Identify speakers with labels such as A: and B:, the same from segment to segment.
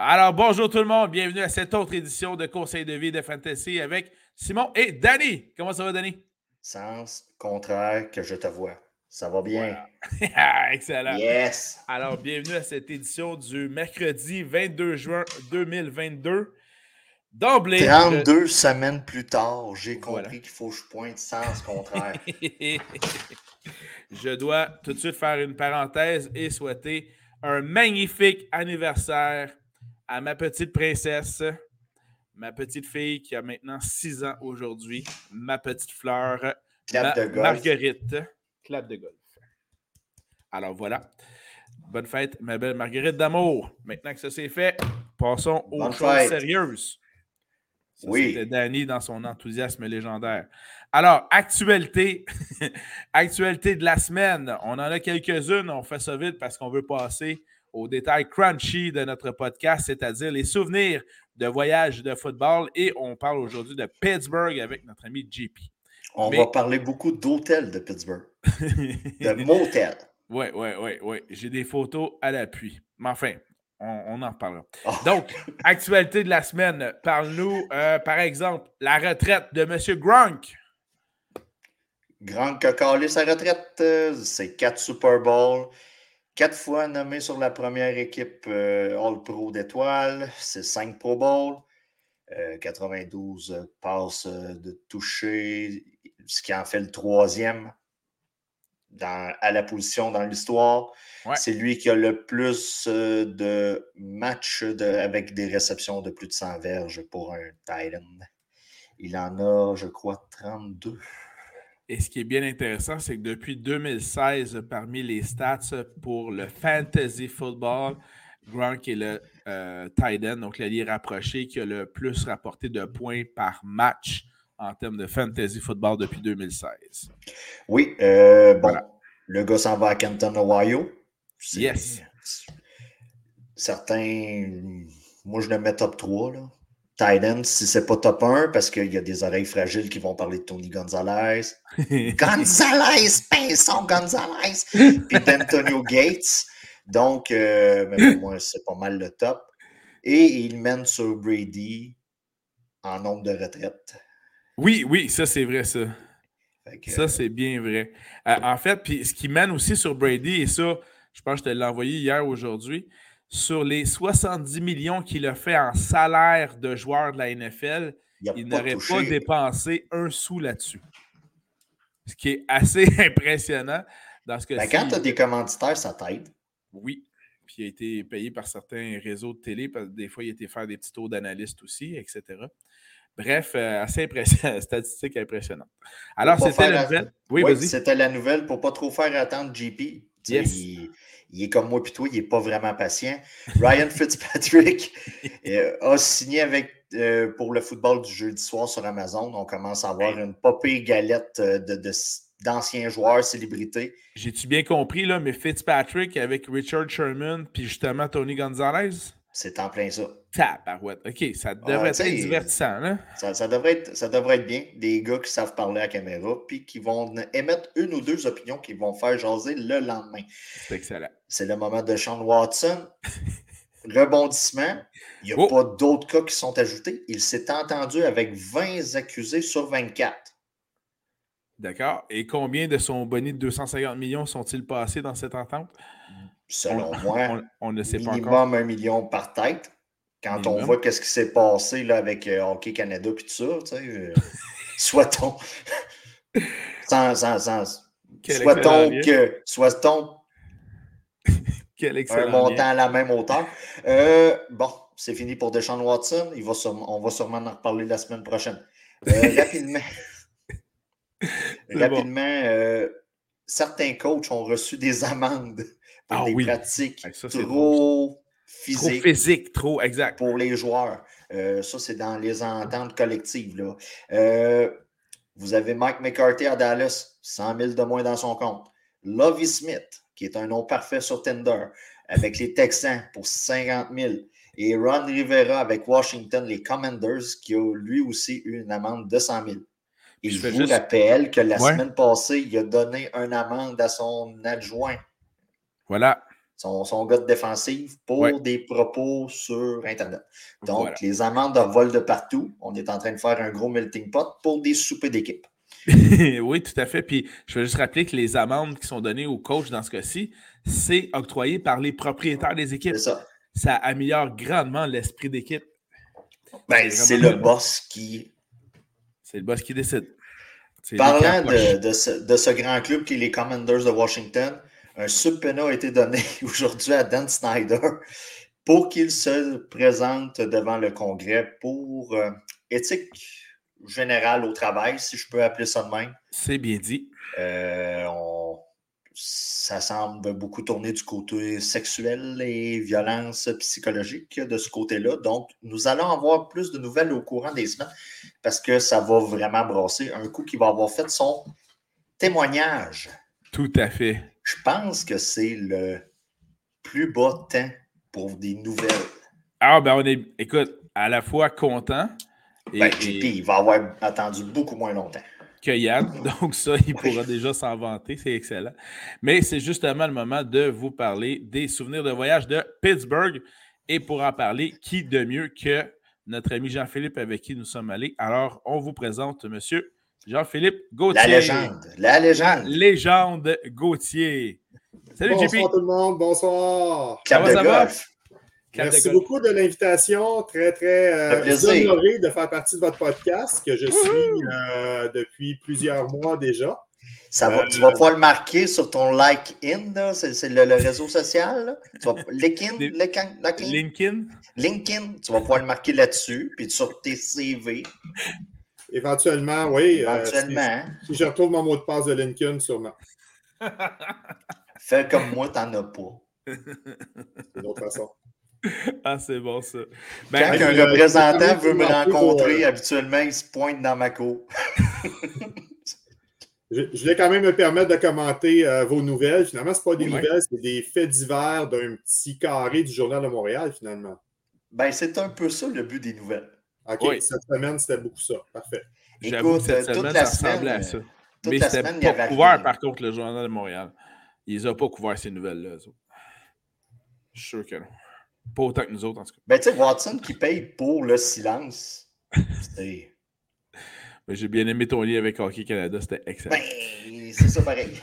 A: Alors, bonjour tout le monde, bienvenue à cette autre édition de Conseil de vie de Fantasy avec Simon et Danny. Comment ça va, Danny?
B: Sens contraire que je te vois. Ça va bien?
A: Excellent.
B: Yes.
A: Alors, bienvenue à cette édition du mercredi 22 juin 2022. D'emblée.
B: 32 semaines plus tard, j'ai compris qu'il faut que je pointe sens contraire.
A: je dois tout de suite faire une parenthèse et souhaiter un magnifique anniversaire à ma petite princesse, ma petite fille qui a maintenant 6 ans aujourd'hui, ma petite fleur, Marguerite. Clap de golf. Alors voilà. Bonne fête, ma belle Marguerite d'amour. Maintenant que ça c'est fait, passons aux choses sérieuses. oui. C'était Danny dans son enthousiasme légendaire. Alors, actualité, actualité de la semaine. On en a quelques-unes. On fait ça vite parce qu'on veut passer aux détails crunchy de notre podcast, c'est-à-dire les souvenirs de voyages de football. Et on parle aujourd'hui de Pittsburgh avec notre ami JP.
B: On va parler beaucoup d'hôtels de Pittsburgh. de motels.
A: Oui, oui, oui, oui. J'ai des photos à l'appui. Mais enfin, on, en reparlera. Oh. Donc, actualité de la semaine. Parle-nous, euh, par exemple, la retraite de M. Gronk.
B: Gronk a calé sa retraite. Euh, c'est quatre Super Bowls. Quatre fois nommé sur la première équipe euh, All-Pro d'étoiles, c'est cinq Pro Bowl, 92 euh, passes euh, de toucher, ce qui en fait le troisième à la position dans l'histoire. C'est lui qui a le plus de matchs avec des réceptions de plus de 100 verges pour un Titan. Il en a, je crois, 32.
A: Et ce qui est bien intéressant, c'est que depuis 2016, parmi les stats pour le fantasy football, Gronk est le euh, tight end, donc l'allié rapproché, qui a le plus rapporté de points par match en termes de fantasy football depuis 2016.
B: Oui, euh, bon, le gars s'en va à Canton, Ohio.
A: Yes.
B: Certains, moi je le mets top 3. Là. Titan, si c'est pas top 1, parce qu'il y a des oreilles fragiles qui vont parler de Tony Gonzalez. Gonzalez, Pinson Gonzalez! Puis d'Antonio Gates. Donc, euh, pour moi, c'est pas mal le top. Et il mène sur Brady en nombre de retraites.
A: Oui, oui, ça c'est vrai, ça. ça, c'est bien vrai. Euh, en fait, puis ce qui mène aussi sur Brady, et ça, je pense que je te l'ai envoyé hier aujourd'hui, sur les 70 millions qu'il a fait en salaire de joueur de la NFL, il, n'aurait pas dépensé un sou là-dessus. Ce qui est assez impressionnant. Dans ce que
B: ben, quand tu as des commanditaires, ça t'aide.
A: Oui. Puis il a été payé par certains réseaux de télé, parce que des fois, il a été faire des petits tours d'analyste aussi, etc. Bref, euh, assez impressionnant, statistique impressionnante. Alors, c'était la nouvelle.
B: Oui, oui c'était la nouvelle pour ne pas trop faire attendre JP. Yes il est comme moi puis toi, il n'est pas vraiment patient. Ryan Fitzpatrick euh, a signé avec, euh, pour le football du jeudi soir sur Amazon. On commence à avoir une popée galette euh, de, d'anciens joueurs, célébrités.
A: J'ai-tu bien compris, là, mais Fitzpatrick avec Richard Sherman puis justement Tony Gonzalez?
B: C'est en plein ça.
A: Tabarouette. OK, ça devrait être divertissant. Là.
B: Ça, devrait être, ça devrait être bien. Des gars qui savent parler à la caméra puis qui vont émettre une ou deux opinions qui vont faire jaser le lendemain.
A: C'est excellent.
B: C'est le moment de Sean Watson. Rebondissement. Il n'y a oh! pas d'autres cas qui sont ajoutés. Il s'est entendu avec 20 accusés sur 24.
A: D'accord. Et combien de son bonus de 250 millions sont-ils passés dans cette entente?
B: Selon moi,
A: on, ne sait
B: minimum
A: pas encore.
B: un million par tête. Quand on voit qu'est-ce qui s'est passé là, avec euh, Hockey Canada et tout ça, tu sais, euh, soit-on. sans, sans, sans. Soit-on que. Soit-on. un montant à la même hauteur. Euh, bon, c'est fini pour Deshaun Watson. Il va on va sûrement en reparler la semaine prochaine. rapidement. rapidement, certains coachs ont reçu des amendes pour ah des pratiques trop physiques.
A: Trop physique, trop, exact.
B: Pour les joueurs. Euh, ça, c'est dans les ententes collectives. Là. Euh, vous avez Mike McCarthy à Dallas, 100 000 de moins dans son compte. Lovie Smith, qui est un nom parfait sur Tinder, avec les Texans pour 50 000. Et Ron Rivera avec Washington, les Commanders, qui a lui aussi eu une amende de 100 000. Et je vous rappelle que la semaine passée, il a donné une amende à son adjoint
A: voilà.
B: son, son gars de défensive, pour des propos sur Internet. Donc, les amendes de vol de partout. On est en train de faire un gros melting pot pour des soupers d'équipe.
A: oui, tout à fait. Puis je veux juste rappeler que les amendes qui sont données au coach dans ce cas-ci, c'est octroyé par les propriétaires des équipes.
B: ça.
A: Ça améliore grandement l'esprit d'équipe.
B: Ben, c'est le boss qui.
A: C'est le boss qui décide.
B: Parlant de, de, ce, grand club qui est les Commanders de Washington, un subpoena a été donné aujourd'hui à Dan Snyder pour qu'il se présente devant le Congrès pour euh, éthique générale au travail, si je peux appeler ça de même.
A: C'est bien dit.
B: Euh, ça semble beaucoup tourner du côté sexuel et violence psychologique de ce côté-là. Donc, nous allons avoir plus de nouvelles au courant des semaines parce que ça va vraiment brasser. Un coup qui va avoir fait son témoignage.
A: Tout à fait.
B: Je pense que c'est le plus bas temps pour des nouvelles.
A: Ah, ben on est, écoute, à la fois content.
B: Et, ben, JP, il va avoir attendu beaucoup moins longtemps
A: que Yann. Donc, ça, il pourra déjà s'en vanter. C'est excellent. Mais c'est justement le moment de vous parler des souvenirs de voyage de Pittsburgh. Et pour en parler, qui de mieux que notre ami Jean-Philippe avec qui nous sommes allés? Alors, on vous présente Monsieur Jean-Philippe Gauthier.
B: La légende. La légende.
A: Légende Gauthier.
C: Salut, bonsoir tout le monde. Bonsoir.
B: Cap de golf.
C: Merci beaucoup de l'invitation. Très, très euh, honoré de faire partie de votre podcast que je suis euh, depuis plusieurs mois déjà.
B: Ça va, tu vas pouvoir le marquer sur ton like-in, c'est le, réseau social. Vas, LinkedIn,
A: LinkedIn,
B: LinkedIn. tu vas pouvoir le marquer là-dessus, puis sur tes CV.
C: Éventuellement, oui.
B: Euh, Éventuellement.
C: si, je retrouve mon mot de passe de LinkedIn, sûrement.
B: Fais comme moi, t'en as pas.
C: C'est une autre façon.
A: Ah, c'est bon ça.
B: Ben, Quand un représentant veut me rencontrer, euh, habituellement, il se pointe dans ma cour.
C: je, vais quand même me permettre de commenter euh, vos nouvelles. Finalement, ce pas des nouvelles, c'est des faits divers d'un petit carré du Journal de Montréal, finalement.
B: Ben, c'est un peu ça le but des nouvelles.
C: OK, cette semaine, c'était beaucoup ça. Parfait.
A: Écoute, cette euh, semaine, ça ressemblait à ça. Mais c'était pas couvert, par contre, le Journal de Montréal. Ils n'ont pas couvert ces nouvelles-là. Je suis sûr que non. Pas autant que nous autres, en tout cas.
B: Ben, tu sais, Watson qui paye pour le silence.
A: C'est. Ben, j'ai bien aimé ton lien avec Hockey Canada, c'était excellent.
B: Ben, c'est ça pareil.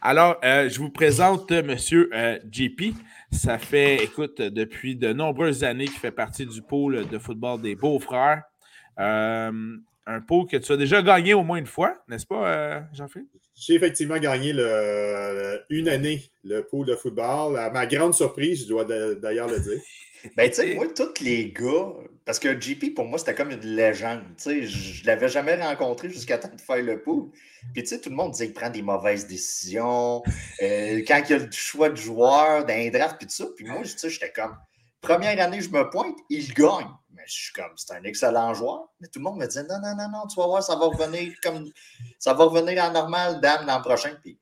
A: Alors, euh, je vous présente M. Euh, JP. Ça fait, écoute, depuis de nombreuses années qu'il fait partie du pôle de football des Beaux-Frères. Euh, un pôle que tu as déjà gagné au moins une fois, n'est-ce pas, Jean-Philippe?
C: J'ai effectivement gagné le, une année le pool de football. À ma grande surprise, je dois d'ailleurs le dire.
B: Ben, tu sais, moi, tous les gars, parce que JP, pour moi, c'était comme une légende. Tu sais, je ne l'avais jamais rencontré jusqu'à temps de faire le pool. Puis, tu sais, tout le monde disait qu'il prend des mauvaises décisions. Euh, quand il y a le choix de joueur, d'un draft, puis tout ça. Puis moi, tu sais, j'étais comme, première année, je me pointe, il gagne je suis comme, c'est un excellent joueur. Mais tout le monde me disait, non, non, non, non, tu vas voir, ça va revenir comme, ça va revenir en normal, dame, l'an prochain. Puis,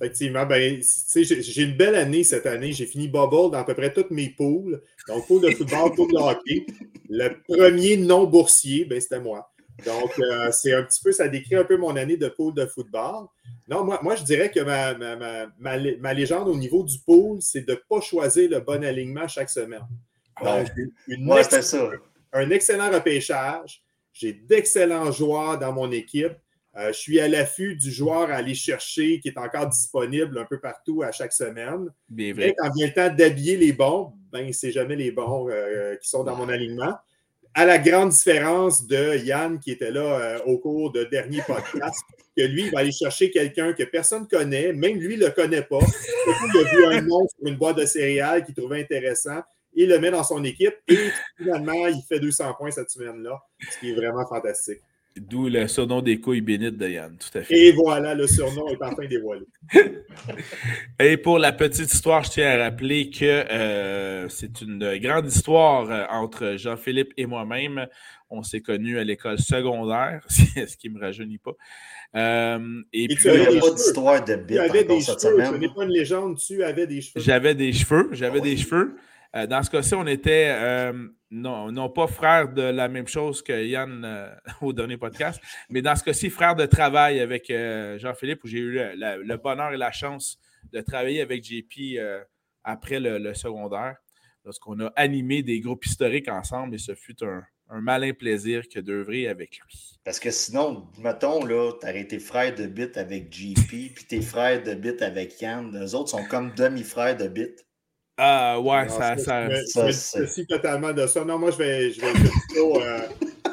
C: Effectivement, ben, j'ai une belle année cette année. J'ai fini bubble dans à peu près toutes mes poules. Donc, pool de football, pool de hockey. Le premier non boursier, ben, c'était moi. Donc, euh, c'est un petit peu, ça décrit un peu mon année de pool de football. Non, moi, moi je dirais que ma, ma, ma, ma légende au niveau du pool, c'est de ne pas choisir le bon alignement chaque semaine.
B: Donc, Moi, c'était ça.
C: Un excellent repêchage. J'ai d'excellents joueurs dans mon équipe. Euh, je suis à l'affût du joueur à aller chercher qui est encore disponible un peu partout à chaque semaine.
A: Bien vrai.
C: quand vient le temps d'habiller les bons, ben, c'est jamais les bons euh, qui sont dans mon alignement. À la grande différence de Yann qui était là euh, au cours de dernier podcast, que lui, il va aller chercher quelqu'un que personne ne connaît, même lui ne le connaît pas. Il a vu un nom sur une boîte de céréales qu'il trouvait intéressant il le met dans son équipe et finalement, il fait 200 points cette semaine-là, ce qui est vraiment fantastique.
A: D'où le surnom des couilles bénites de Yann, tout à fait.
C: Et voilà, le surnom est enfin dévoilé.
A: et pour la petite histoire, je tiens à rappeler que euh, c'est une grande histoire euh, entre Jean-Philippe et moi-même. On s'est connus à l'école secondaire, ce qui ne me rajeunit pas. Euh, et, puis,
B: tu n'avais pas d'histoire de.
C: Ce n'est pas une légende, tu avais des cheveux.
A: J'avais des cheveux, j'avais des cheveux. Euh, dans ce cas-ci, on était euh, non, non, pas frères de la même chose que Yann euh, au dernier podcast, mais dans ce cas-ci, frères de travail avec Jean-Philippe, où j'ai eu le, bonheur et la chance de travailler avec JP après le, secondaire, lorsqu'on a animé des groupes historiques ensemble et ce fut un, malin plaisir que d'œuvrer avec lui.
B: Parce que sinon, mettons, là, t'aurais été frère de bit avec JP, puis tes frères de bit avec Yann. Les autres sont comme demi-frères de bit.
A: Ah, ouais, ça.
C: ça, ça, ça totalement de ça. Non, moi, je vais, je vais, plutôt, euh,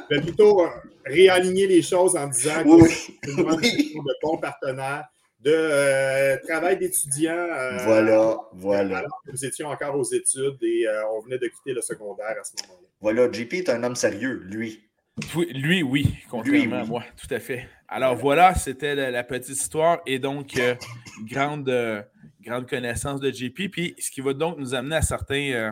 C: je vais plutôt euh, réaligner les choses en disant que c'est une de bons partenaires de euh, travail d'étudiant. Euh,
B: voilà, voilà.
C: nous étions encore aux études et euh, on venait de quitter le secondaire à ce moment-là.
B: Voilà, JP est un homme sérieux, lui.
A: lui, oui, contrairement à moi, tout à fait. Alors voilà, c'était la, petite histoire et donc grande, grande connaissance de JP. Puis ce qui va donc nous amener à certains,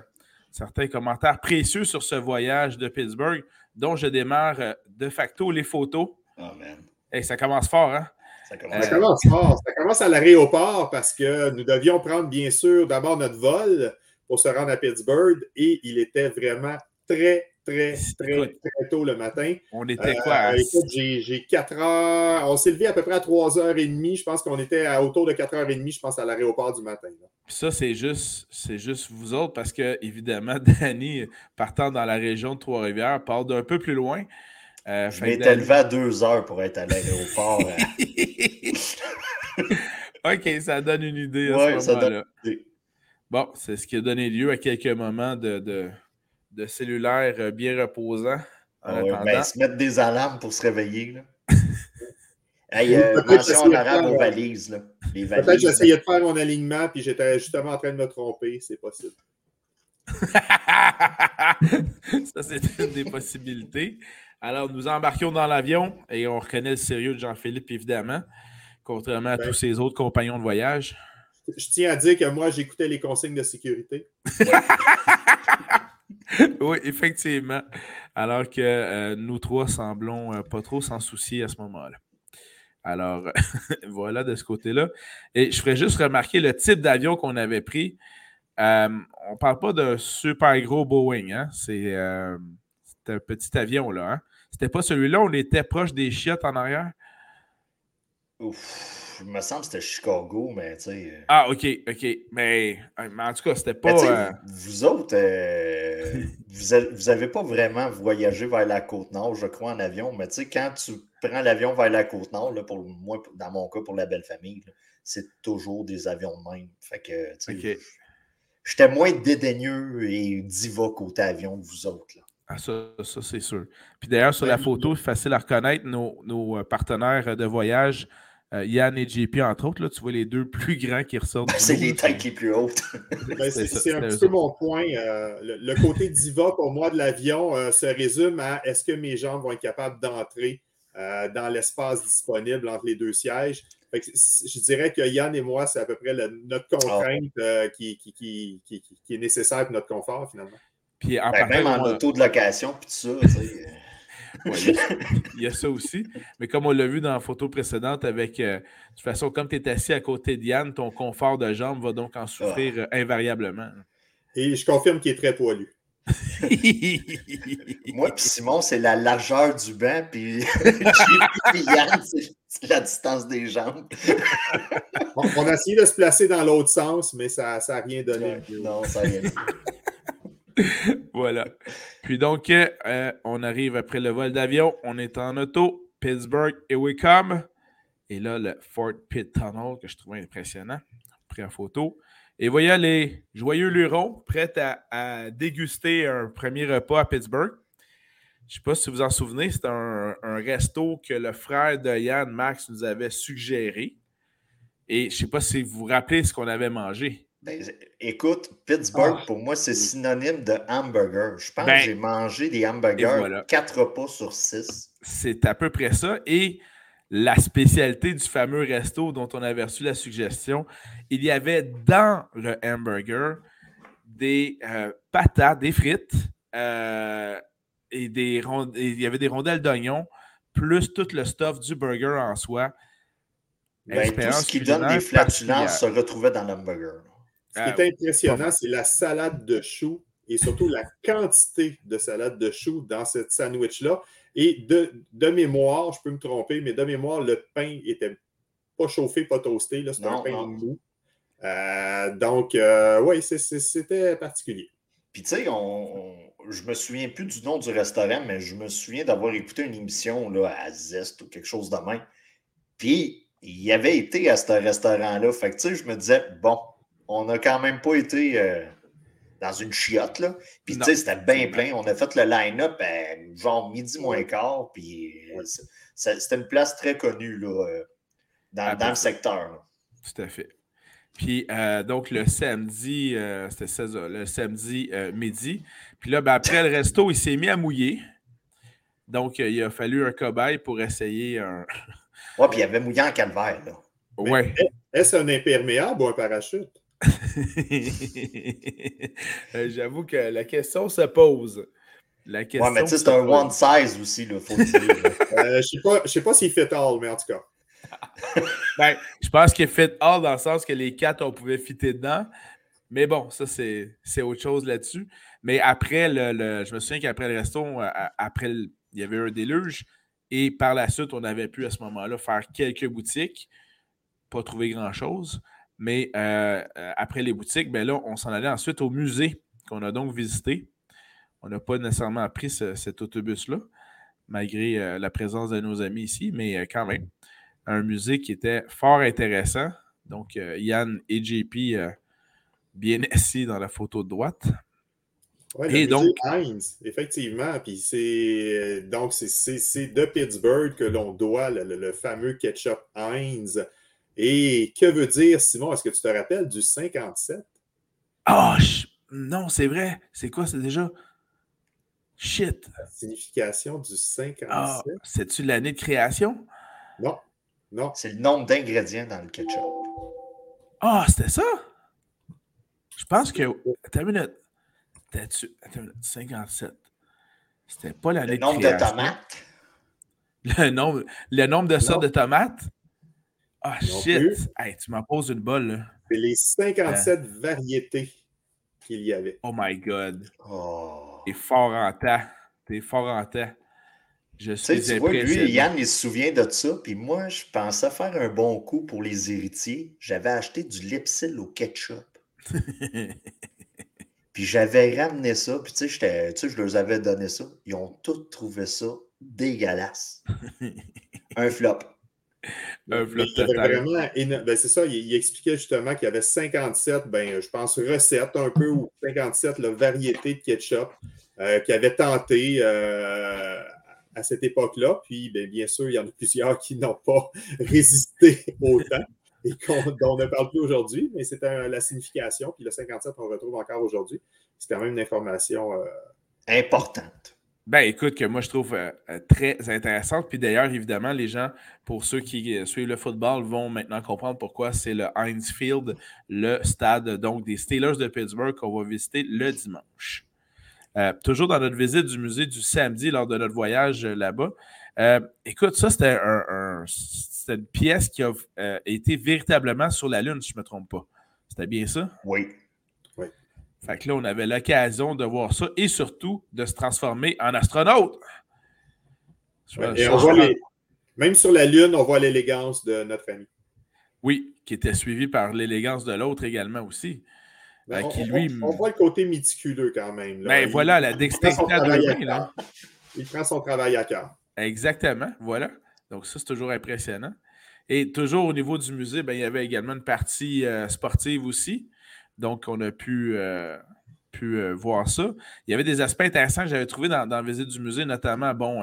A: certains commentaires précieux sur ce voyage de Pittsburgh, dont je démarre de facto les photos.
B: Oh man.
A: Hey, ça commence fort, hein?
C: Ça commence, fort. Ça commence à l'aéroport parce que nous devions prendre, bien sûr, d'abord notre vol pour se rendre à Pittsburgh et il était vraiment très, très, très, très tôt le matin.
A: On était quoi?
C: Euh, écoute, j'ai 4 heures. On s'est levé à peu près à 3h30. Je pense qu'on était à autour de 4h30, je pense, à l'aéroport du matin.
A: Ça, c'est juste, c'est juste vous autres parce que, évidemment, Danny, partant dans la région de Trois-Rivières, part d'un peu plus loin.
B: Euh, je m'étais levé à deux heures pour être à l'aéroport.
A: OK, ça donne une idée à ce moment-là. Bon, c'est ce qui a donné lieu à quelques moments de, de, cellulaire euh, bien reposant.
B: En ah ben, se mettre des alarmes pour se réveiller. Là. hey, euh, mention en arabe aux valises. Là.
C: Peut-être que j'essayais de faire mon alignement puis j'étais justement en train de me tromper. C'est possible.
A: ça, c'est une des possibilités. Alors, nous embarquions dans l'avion et on reconnaît le sérieux de Jean-Philippe, évidemment, contrairement à ben. tous ses autres compagnons de voyage.
C: Je tiens à dire que moi, j'écoutais les consignes de sécurité.
A: oui, effectivement. Alors que euh, nous trois semblons euh, pas trop s'en soucier à ce moment-là. Alors, voilà de ce côté-là. Et je ferais juste remarquer le type d'avion qu'on avait pris. Euh, on ne parle pas d'un super gros Boeing. Hein? C'est un petit avion, là. Hein? C'était pas celui-là, on était proche des chiottes en arrière?
B: Ouf, il me semble que c'était Chicago, mais tu sais. Euh,
A: ah, ok, ok. Mais, en tout cas, c'était pas.
B: Euh, vous autres, euh, vous n'avez pas vraiment voyagé vers la côte nord, je crois, en avion, mais tu sais, quand tu prends l'avion vers la côte nord, là, pour moi, dans mon cas, pour la belle famille, c'est toujours des avions de même. Fait que, tu sais, j'étais moins dédaigneux et diva côté avion que vous autres. Là.
A: Ah, ça, ça c'est sûr. Puis d'ailleurs, sur la photo, facile à reconnaître nos, nos euh, partenaires de voyage, euh, Yann et JP, entre autres. Là, tu vois les deux plus grands qui ressortent.
B: c'est les têtes les plus hautes.
C: Ben, c'est un petit peu mon point. Euh, le, côté diva pour moi de l'avion se résume à est-ce que mes jambes vont être capables d'entrer dans l'espace disponible entre les deux sièges? je dirais que Yann et moi, c'est à peu près notre ah. contrainte qui, qui, qui, qui, est nécessaire pour notre confort, finalement.
A: Puis en
B: ben, même en auto de location, puis tout ça.
A: il y a ça aussi. Mais comme on l'a vu dans la photo précédente, avec euh, de toute façon, comme tu es assis à côté d'Yann, ton confort de jambe va donc en souffrir ah. euh, invariablement.
C: Et je confirme qu'il est très poilu.
B: Moi puis Simon, c'est la largeur du banc, puis Yann, c'est la distance des jambes.
C: on, a essayé de se placer dans l'autre sens, mais ça n'a rien donné.
B: Non, ça n'a rien donné.
A: voilà. Puis donc, euh, on arrive après le vol d'avion. On est en auto. Pittsburgh, et come. Et là, le Fort Pitt Tunnel, que je trouvais impressionnant. Pris en photo. Et voyez les joyeux lurons prêts à, déguster un premier repas à Pittsburgh. Je ne sais pas si vous vous en souvenez, c'est un, resto que le frère de Yann, Max, nous avait suggéré. Et je ne sais pas si vous vous rappelez ce qu'on avait mangé.
B: Ben, écoute, Pittsburgh, ah. pour moi, c'est synonyme de hamburger. Je pense que ben, j'ai mangé des hamburgers quatre repas sur six.
A: C'est à peu près ça. Et la spécialité du fameux resto dont on avait reçu la suggestion, il y avait dans le hamburger des euh, patates, des frites, euh, et des il y avait des rondelles d'oignon, plus tout le stuff du burger en soi.
B: Ben, tout ce qui donne des flatulences se retrouvait dans l'hamburger.
C: Ce qui est ah, impressionnant, c'est la salade de choux et surtout la quantité de salade de choux dans cette sandwich-là. Et de, de, mémoire, je peux me tromper, mais de mémoire, le pain était pas chauffé, pas toasté. C'était un pain mou. Euh, donc, oui, c'était particulier.
B: Puis, tu sais, on, je me souviens plus du nom du restaurant, mais je me souviens d'avoir écouté une émission là, à Zest ou quelque chose de même. Puis, il avait été à ce restaurant-là. Fait que, tu sais, je me disais, bon, on n'a quand même pas été euh, dans une chiotte, là. Puis, tu sais, c'était bien plein. On a fait le line-up genre midi moins quart. Puis, euh, c'était une place très connue, là, euh, dans, dans le secteur.
A: Tout à fait. Puis euh, donc le samedi, euh, c'était ça, le samedi euh, midi. Puis là, ben, après le resto, il s'est mis à mouiller. Donc il a fallu un cobaye pour essayer un.
B: ouais, puis il avait mouillé en calvaire, là.
A: Ouais.
C: Est-ce un imperméable ou un parachute?
A: J'avoue que la question se pose. La question
B: ouais, mais tu sais, c'est un one size aussi, il faut le dire.
C: je ne sais pas, s'il fait all, mais en tout cas.
A: ben, je pense qu'il fit all dans le sens que les quatre, on pouvait fitter dedans. Mais bon, ça, c'est autre chose là-dessus. Mais après, le, je me souviens qu'après le resto, euh, après, il y avait un déluge. Et par la suite, on avait pu à ce moment-là faire quelques boutiques. Pas trouver grand-chose. Mais euh, euh, après les boutiques, ben là, on s'en allait ensuite au musée qu'on a donc visité. On n'a pas nécessairement pris cet autobus-là, malgré la présence de nos amis ici, mais quand même un musée qui était fort intéressant. Donc, euh, Yann et JP euh, bien assis dans la photo de droite.
C: Oui, et donc, Heinz, effectivement. Puis c'est donc c'est de Pittsburgh que l'on doit le, fameux ketchup Heinz. Et que veut dire, Simon, est-ce que tu te rappelles du 57?
A: Ah, oh, non, c'est vrai. C'est quoi, c'est déjà? Shit.
C: La signification du 57. Ah,
A: c'est-tu l'année de création?
C: Non. Non.
B: C'est le nombre d'ingrédients dans le ketchup.
A: Ah, c'était ça? Je pense que. Attends une minute. Attends une minute. 57. C'était pas l'année
B: Le nombre de, tomates?
A: Le nombre, le nombre de sortes de tomates? Ah, shit! Hey, tu m'en poses une bolle,
C: C'est les 57 variétés qu'il y avait.
A: Oh my God. Oh. T'es fort en temps. T'es fort en temps. Je suis
B: tu vois, lui, Yann, il se souvient de ça. Puis moi, je pensais faire un bon coup pour les héritiers. J'avais acheté du Lipsil au ketchup. puis j'avais ramené ça. Puis tu sais, je leur avais donné ça. Ils ont tous trouvé ça dégueulasse. un flop.
A: Un flop total.
C: Ben, c'est ça, il, expliquait justement qu'il y avait 57, ben, je pense, recettes un peu, ou 57 variétés de ketchup euh, qui avaient tenté euh, à cette époque-là. Puis, bien, bien, sûr, il y en a plusieurs qui n'ont pas résisté autant et dont on ne parle plus aujourd'hui, mais c'est la signification. Puis le 57, on retrouve encore aujourd'hui. C'est quand même une information euh,
B: importante.
A: Ben, écoute, que moi, je trouve euh, euh, très intéressante. Puis d'ailleurs, évidemment, les gens, pour ceux qui suivent le football, vont maintenant comprendre pourquoi c'est le Heinz Field, le stade donc des Steelers de Pittsburgh qu'on va visiter le dimanche. Euh, toujours dans notre visite du musée du samedi lors de notre voyage euh, là-bas. Euh, écoute, ça, c'était une pièce qui a été véritablement sur la Lune, si je ne me trompe pas. C'était bien ça?
B: Oui.
A: Fait que là, on avait l'occasion de voir ça et surtout de se transformer en astronaute.
C: Même sur la Lune, on voit l'élégance de notre ami.
A: Oui, qui était suivi par l'élégance de l'autre également aussi.
C: Ben, on, voit le côté méticuleux quand même.
A: Ben, voilà, la dextérité
C: Il prend son travail à cœur.
A: Exactement, voilà. Donc, ça, c'est toujours impressionnant. Et toujours au niveau du musée, ben, il y avait également une partie euh, sportive aussi. Donc, on a pu, euh, euh, voir ça. Il y avait des aspects intéressants que j'avais trouvés dans, la visite du musée, notamment, bon,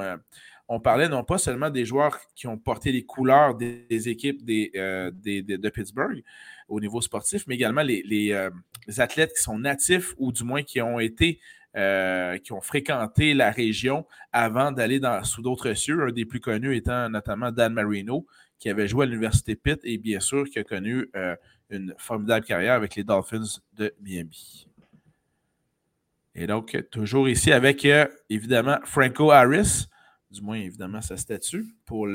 A: on parlait non pas seulement des joueurs qui ont porté les couleurs des, équipes de Pittsburgh, au niveau sportif, mais également les, euh, athlètes qui sont natifs ou du moins qui ont été, euh, qui ont fréquenté la région avant d'aller sous d'autres cieux. Un des plus connus étant notamment Dan Marino, qui avait joué à l'Université Pitt et bien sûr qui a connu euh, une formidable carrière avec les Dolphins de Miami. Et donc, toujours ici avec évidemment Franco Harris, du moins évidemment sa statue, pour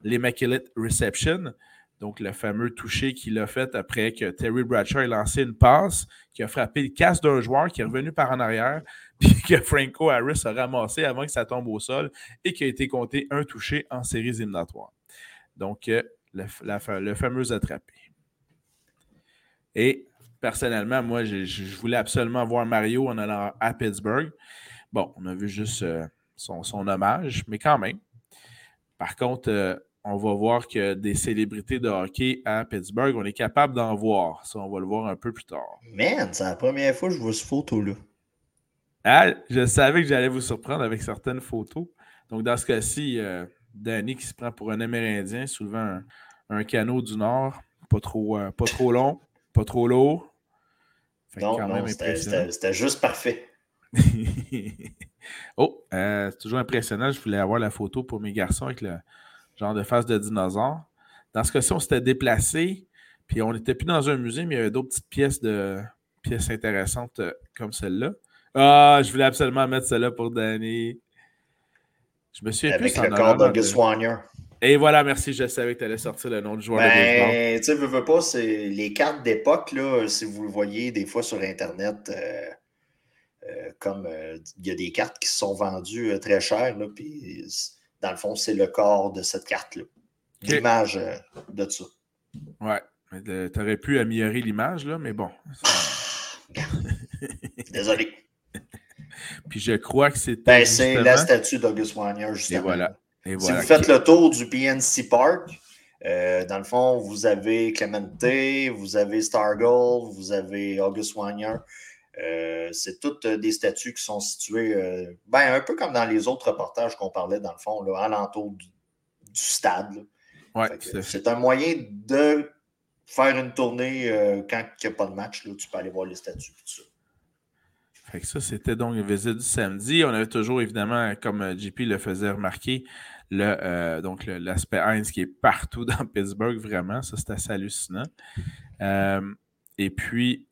A: l'Immaculate Reception. Donc, le fameux toucher qu'il a fait après que Terry Bradshaw ait lancé une passe, qui a frappé le casque d'un joueur qui est revenu par en arrière, puis que Franco Harris a ramassé avant que ça tombe au sol et qui a été compté un touché en séries éliminatoires. Donc, euh, le, fameux attrapé. Et personnellement, moi, je, voulais absolument voir Mario en allant à Pittsburgh. Bon, on a vu juste euh, son, hommage, mais quand même. Par contre, euh, on va voir que des célébrités de hockey à Pittsburgh, on est capable d'en voir. Ça, on va le voir un peu plus tard.
B: Man, c'est la première fois que je vois ce photo-là.
A: Ah, je savais que j'allais vous surprendre avec certaines photos. Donc, dans ce cas-ci, euh, Danny qui se prend pour un Amérindien soulevant un, canot du Nord, pas trop, pas trop long, pas trop lourd,
B: non, c'était juste parfait.
A: oh, euh, c'est toujours impressionnant. Je voulais avoir la photo pour mes garçons avec le genre de face de dinosaure. Dans ce cas-ci, on s'était déplacé, puis on n'était plus dans un musée, mais il y avait d'autres petites pièces de pièces intéressantes euh, comme celle-là. Ah, je voulais absolument mettre celle-là pour Danny. Je me suis
B: Avec le corps de...
A: Et voilà, merci. Je savais que tu allais sortir le nom du joueur
B: ben, Tu sais, veux, pas, c'est les cartes d'époque, là, si vous le voyez des fois sur Internet, euh, euh, comme euh, il y a des cartes qui sont vendues très chères, là, puis dans le fond, c'est le corps de cette carte-là. L'image de ça.
A: Ouais. Tu aurais pu améliorer l'image, là, mais bon.
B: Désolé.
A: Puis je crois que c'était.
B: Ben, c'est la statue d'August Wagner, justement.
A: Et voilà
B: si vous faites le tour du PNC Park, euh, dans le fond, vous avez Clemente, vous avez Stargull, vous avez August Wagner. Euh, c'est toutes des statues qui sont situées euh, ben, un peu comme dans les autres reportages qu'on parlait, dans le fond, là, alentour du, stade. c'est un moyen de faire une tournée quand il n'y a pas de match. Là, tu peux aller voir les statues. Tout ça.
A: Fait ça, c'était donc une visite du samedi. On avait toujours, évidemment, comme JP le faisait remarquer, le, euh, donc l'aspect Heinz qui est partout dans Pittsburgh, vraiment. Ça, c'est assez hallucinant. Euh, et puis,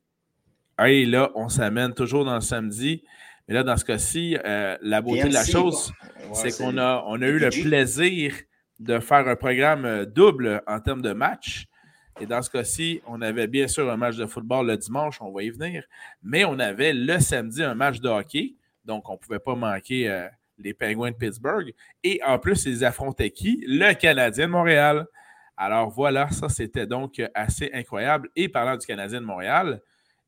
A: là, on s'amène toujours dans le samedi. Mais là, dans ce cas-ci, euh, la beauté de la chose, c'est qu'on a, on a eu le plaisir de faire un programme double en termes de match. Et dans ce cas-ci, on avait bien sûr un match de football le dimanche, on va y venir, mais on avait le samedi un match de hockey. Donc, on ne pouvait pas manquer les Penguins de Pittsburgh. Et en plus, ils affrontaient qui? Le Canadien de Montréal. Alors voilà, ça c'était donc assez incroyable. Et parlant du Canadien de Montréal,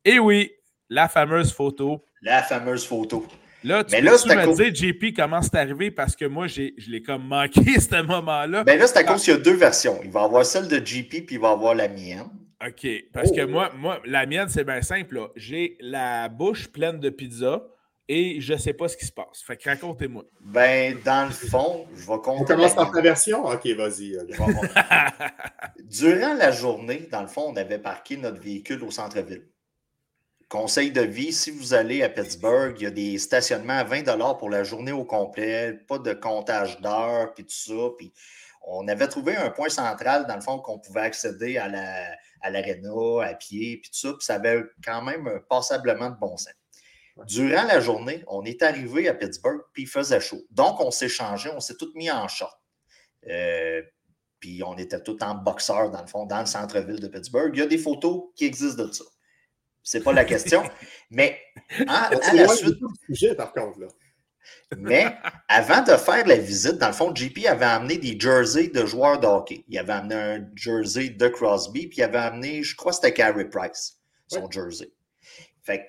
A: et oui, la fameuse photo.
B: La fameuse photo.
A: Là, tu peux me dire, JP, comment c'est arrivé? Parce que moi, je l'ai comme manqué ce moment-là.
B: Ben là, c'est à cause qu'il y a deux versions. Il va y avoir celle de JP, puis il va avoir la mienne.
A: OK. Parce que oh. moi, moi, la mienne, c'est bien simple. J'ai la bouche pleine de pizza et je ne sais pas ce qui se passe. Fait que racontez-moi.
B: Ben, dans le fond, je vais compter.
C: On commence par ta version? OK, vas-y.
B: Durant la journée, dans le fond, on avait parqué notre véhicule au centre-ville. Conseil de vie, si vous allez à Pittsburgh, il y a des stationnements à 20 pour la journée au complet, pas de comptage d'heures, puis tout ça. Puis on avait trouvé un point central, dans le fond, qu'on pouvait accéder à l'aréna à, à pied, puis tout ça. Puis ça avait quand même passablement de bon sens. Durant la journée, on est arrivé à Pittsburgh, puis il faisait chaud. Donc, on s'est changé, on s'est tous mis en short. Euh, puis on était tous en boxeur, dans le fond, dans le centre-ville de Pittsburgh. Il y a des photos qui existent de ça. C'est pas la question. mais à la suite. Mais avant de faire la visite, dans le fond, JP avait amené des jerseys de joueurs de hockey. Il avait amené un jersey de Crosby, puis il avait amené, je crois c'était Carey Price, son jersey. Fait que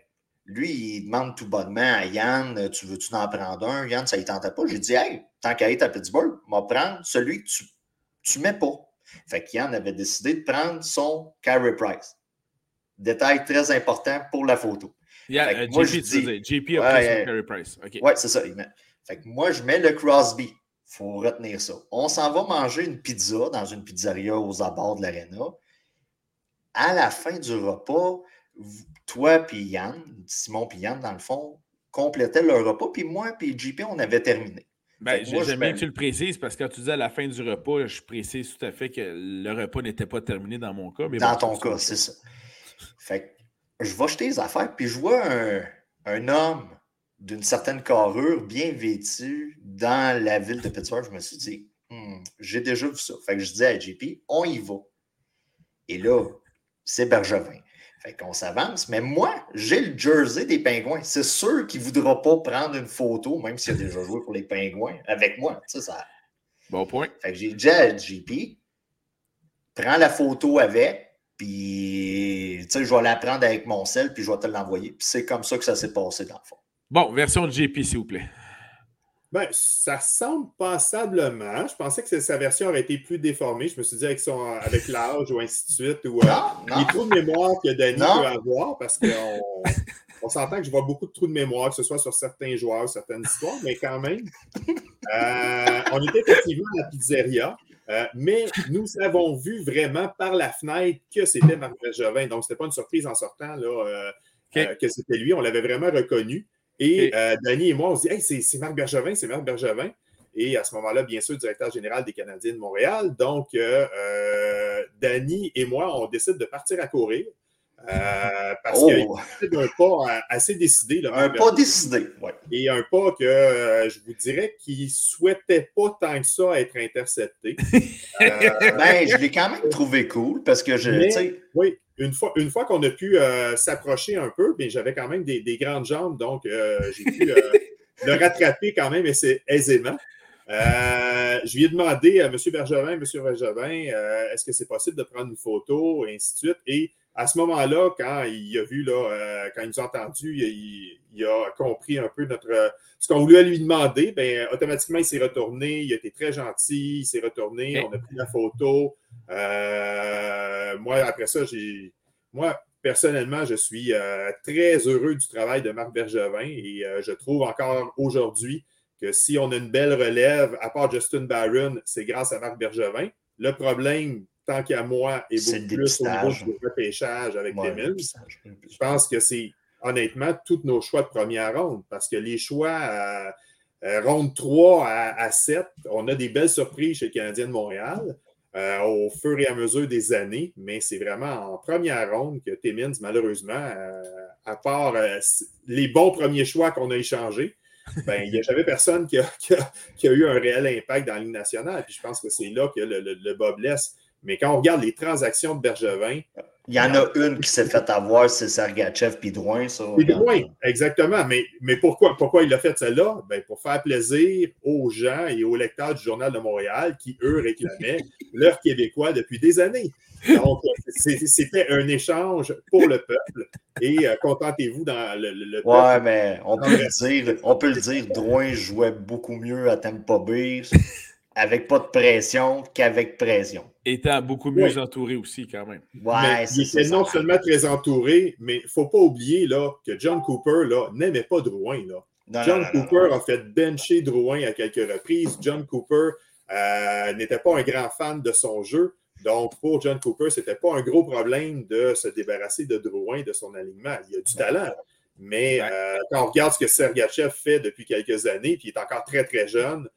B: lui, il demande tout bonnement à Yann Tu veux-tu en prendre un? Yann, ça ne tentait pas. J'ai dit Hey, tant qu'à être à Pittsburgh, va prendre celui que tu ne mets pas. Fait que Yann avait décidé de prendre son Carey Price. Détail très important pour la photo.
A: Yeah, moi, JP, dis, JP a pris son Carey Price.
B: Oui, c'est ça. Fait que moi, je mets le Crosby. Il faut retenir ça. On s'en va manger une pizza dans une pizzeria aux abords de l'aréna. À la fin du repas, toi puis Yann, Simon puis Yann, dans le fond, complétaient leur repas, puis moi puis JP, on avait terminé.
A: Ben, J'aime bien que tu le précises parce que quand tu dis à la fin du repas, je précise tout à fait que le repas n'était pas terminé dans mon cas. Mais
B: dans ton cas, c'est ça. Fait que je vais jeter les affaires, puis je vois un, homme d'une certaine carrure, bien vêtu, dans la ville de Pittsburgh. Je me suis dit, hmm, j'ai déjà vu ça. Fait que je dis à JP, on y va. Et là, c'est Bergevin. Fait qu'on s'avance. Mais moi, j'ai le jersey des Pingouins. C'est sûr qu'il ne voudra pas prendre une photo, même s'il a déjà joué pour les Pingouins, avec moi.
A: Bon point.
B: Fait que j'ai dit à JP, prends la photo avec. Puis, tu sais, je vais l'apprendre avec mon sel, puis je vais te l'envoyer. Puis c'est comme ça que ça s'est passé, dans le fond.
A: Bon, version de JP, s'il vous plaît.
C: Ben, ça semble passablement. Je pensais que sa version aurait été plus déformée. Je me suis dit avec, son, avec l'âge ou ainsi de suite. Ou, euh, les trous de mémoire que Danny peut avoir, parce qu'on on, s'entend que je vois beaucoup de trous de mémoire, que ce soit sur certains joueurs, certaines histoires, mais quand même. Euh, on était effectivement à la pizzeria. Euh, mais nous avons vu vraiment par la fenêtre que c'était Marc Bergevin. Donc, ce n'était pas une surprise en sortant là, que c'était lui. On l'avait vraiment reconnu. Et euh, Danny et moi, on se dit Hey, c'est Marc Bergevin, c'est Marc Bergevin. Et à ce moment-là, bien sûr, directeur général des Canadiens de Montréal. Donc, euh, euh Danny et moi, on décide de partir à courir. Euh, parce oh. qu'il un pas assez décidé.
B: un pas décidé, oui.
C: Et un pas que je vous dirais qu'il ne souhaitait pas tant que ça être intercepté.
B: ben, je l'ai quand même trouvé cool parce que je.
C: oui, une fois, une fois qu'on a pu euh, s'approcher un peu, ben, j'avais quand même des, grandes jambes, donc euh, j'ai pu euh, le rattraper quand même aisément. je lui ai demandé à M. Bergevin, M. Bergevin, est-ce que c'est possible de prendre une photo, et ainsi de suite. Et à ce moment-là, quand il a vu, là, quand il nous a entendu, il, a compris un peu notre, ce qu'on voulait lui demander. Ben, automatiquement, il s'est retourné, il a été très gentil, il s'est retourné, on a pris la photo. Euh, moi, après ça, j'ai. Moi, personnellement, je suis euh, très heureux du travail de Marc Bergevin et euh, je trouve encore aujourd'hui que si on a une belle relève, à part Justin Barron, c'est grâce à Marc Bergevin. Le problème, tant qu'à moi, est beaucoup plus au niveau du repêchage avec ouais, Je pense que c'est honnêtement tous nos choix de première ronde parce que les choix ronde 3 à, à, 7, on a des belles surprises chez le Canadien de Montréal. Euh, au fur et à mesure des années, mais c'est vraiment en première ronde que Timmins, malheureusement, euh, à part euh, les bons premiers choix qu'on a échangés, ben, il n'y a jamais personne qui a, eu un réel impact dans la Ligue nationale. Puis je pense que c'est là que le, le, blesse. Mais quand on regarde les transactions de Bergevin,
B: il y en a une qui s'est fait avoir, c'est Sergachev puis Drouin. Ça,
C: Drouin, exactement. Mais, mais pourquoi, pourquoi il a fait celle-là? Ben, pour faire plaisir aux gens et aux lecteurs du Journal de Montréal qui, eux, réclamaient leur Québécois depuis des années. Donc, c'était un échange pour le peuple. Et euh, contentez-vous dans le, le,
B: peuple. Ouais, mais on peut le dire. On peut le dire, Drouin jouait beaucoup mieux à Tampa Bay avec pas de pression qu'avec pression.
A: Étant beaucoup mieux entouré aussi, quand même.
C: Ouais, il était non seulement très entouré, mais il ne faut pas oublier là, que John Cooper n'aimait pas Drouin. Là. John Cooper a fait bencher Drouin à quelques reprises. John Cooper euh, n'était pas un grand fan de son jeu. Donc, pour John Cooper, ce n'était pas un gros problème de se débarrasser de Drouin, de son alignement. Il a du talent. Mais euh, quand on regarde ce que Sergachev fait depuis quelques années, puis il est encore très, très jeune,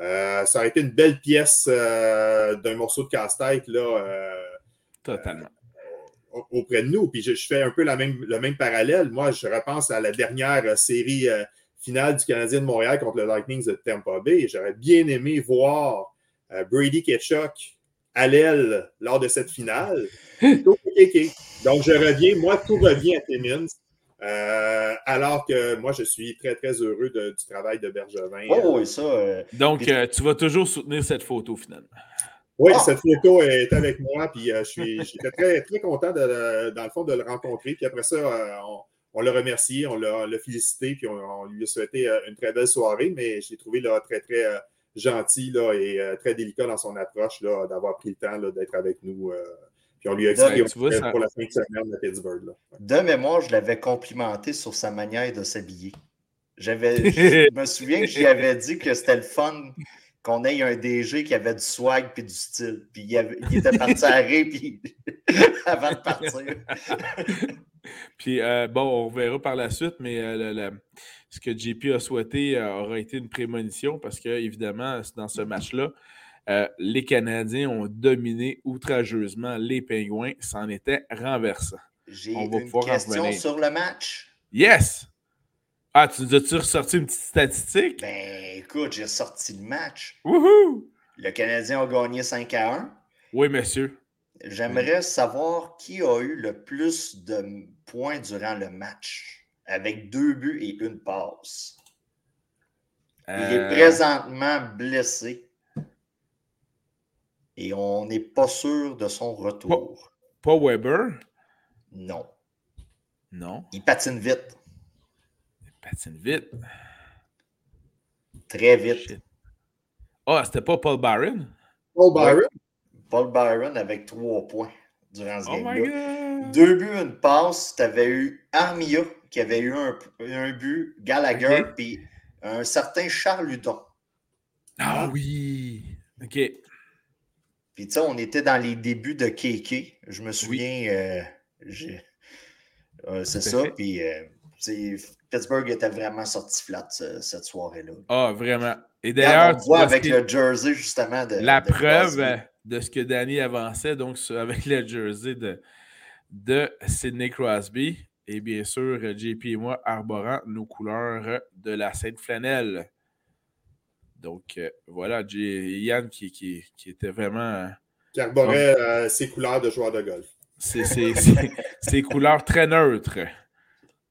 C: euh, ça a été une belle pièce euh, d'un morceau de casse-tête là. Euh,
A: Totalement.
C: auprès de nous. Puis je, fais un peu la même, le même parallèle. Moi, je repense à la dernière série finale du Canadien de Montréal contre le Lightning de Tampa Bay. J'aurais bien aimé voir Brady Ketchuk à l'aile lors de cette finale. Donc, je reviens, moi, tout revient à Timmins. Euh, alors que moi, je suis très, très heureux du travail de Bergevin.
B: Oh, oui, ça. Euh,
A: Donc, euh, tu vas toujours soutenir cette photo, finalement.
C: Oui, ah! cette photo est avec moi, puis je suis j'étais très, très content, de, dans le fond, de le rencontrer. Puis après ça, on, l'a remercié, on l'a félicité, puis on, lui a souhaité une très belle soirée, mais je l'ai trouvé là, très, très gentil là, et très délicat dans son approche d'avoir pris le temps d'être avec nous puis on lui a expliqué pour la fin de semaine à Pittsburgh.
B: De mémoire, je l'avais complimenté sur sa manière de s'habiller. J'avais, je me souviens que j'y avais dit que c'était le fun qu'on ait un DG qui avait du swag puis du style. Puis il, était parti à puis avant de partir.
A: puis euh, bon, on verra par la suite, mais euh, ce que JP a souhaité euh, aura été une prémonition parce que, évidemment, dans ce match-là, euh, les Canadiens ont dominé outrageusement les Pingouins. C'en était renversant.
B: J'ai une question sur le match.
A: Yes! Ah, tu nous as-tu ressorti une petite statistique?
B: Ben, écoute, j'ai ressorti le match.
A: Wouhou!
B: Le Canadien a gagné 5 à 1.
A: Oui, monsieur.
B: J'aimerais savoir qui a eu le plus de points durant le match, avec deux buts et une passe. Il est euh. présentement blessé et on n'est pas sûr de son retour.
A: pas Weber?
B: Non.
A: Non.
B: Il patine vite.
A: Il patine vite.
B: Très vite.
A: Shit. Ah, c'était pas Paul Byron?
C: Paul Byron?
B: Paul Byron avec trois points durant ce
A: Oh
B: game-là. Deux buts, une passe. Tu avais eu Armia qui avait eu un, un but, Gallagher, puis un certain Charles Hudon.
A: Ah oui! OK.
B: Puis tu sais, on était dans les débuts de KK. Je me souviens, euh, euh, c'est ça.
A: fait.
B: Puis euh, Pittsburgh était vraiment sorti flat ce- cette soirée-là.
A: Ah, vraiment. Et d'ailleurs,
B: on voit avec le jersey justement de.
A: la
B: de
A: preuve
B: Crosby.
A: de ce que Danny avançait, donc avec le jersey de, de Sidney Crosby. Et bien sûr, JP et moi arborant nos couleurs de la Sainte-Flanelle. Donc euh, voilà, J- Yann qui, qui, qui était vraiment. euh,
C: Qui arborait euh, ses couleurs de joueur de golf.
A: C'est c'est- c'est- c'est couleurs très neutres.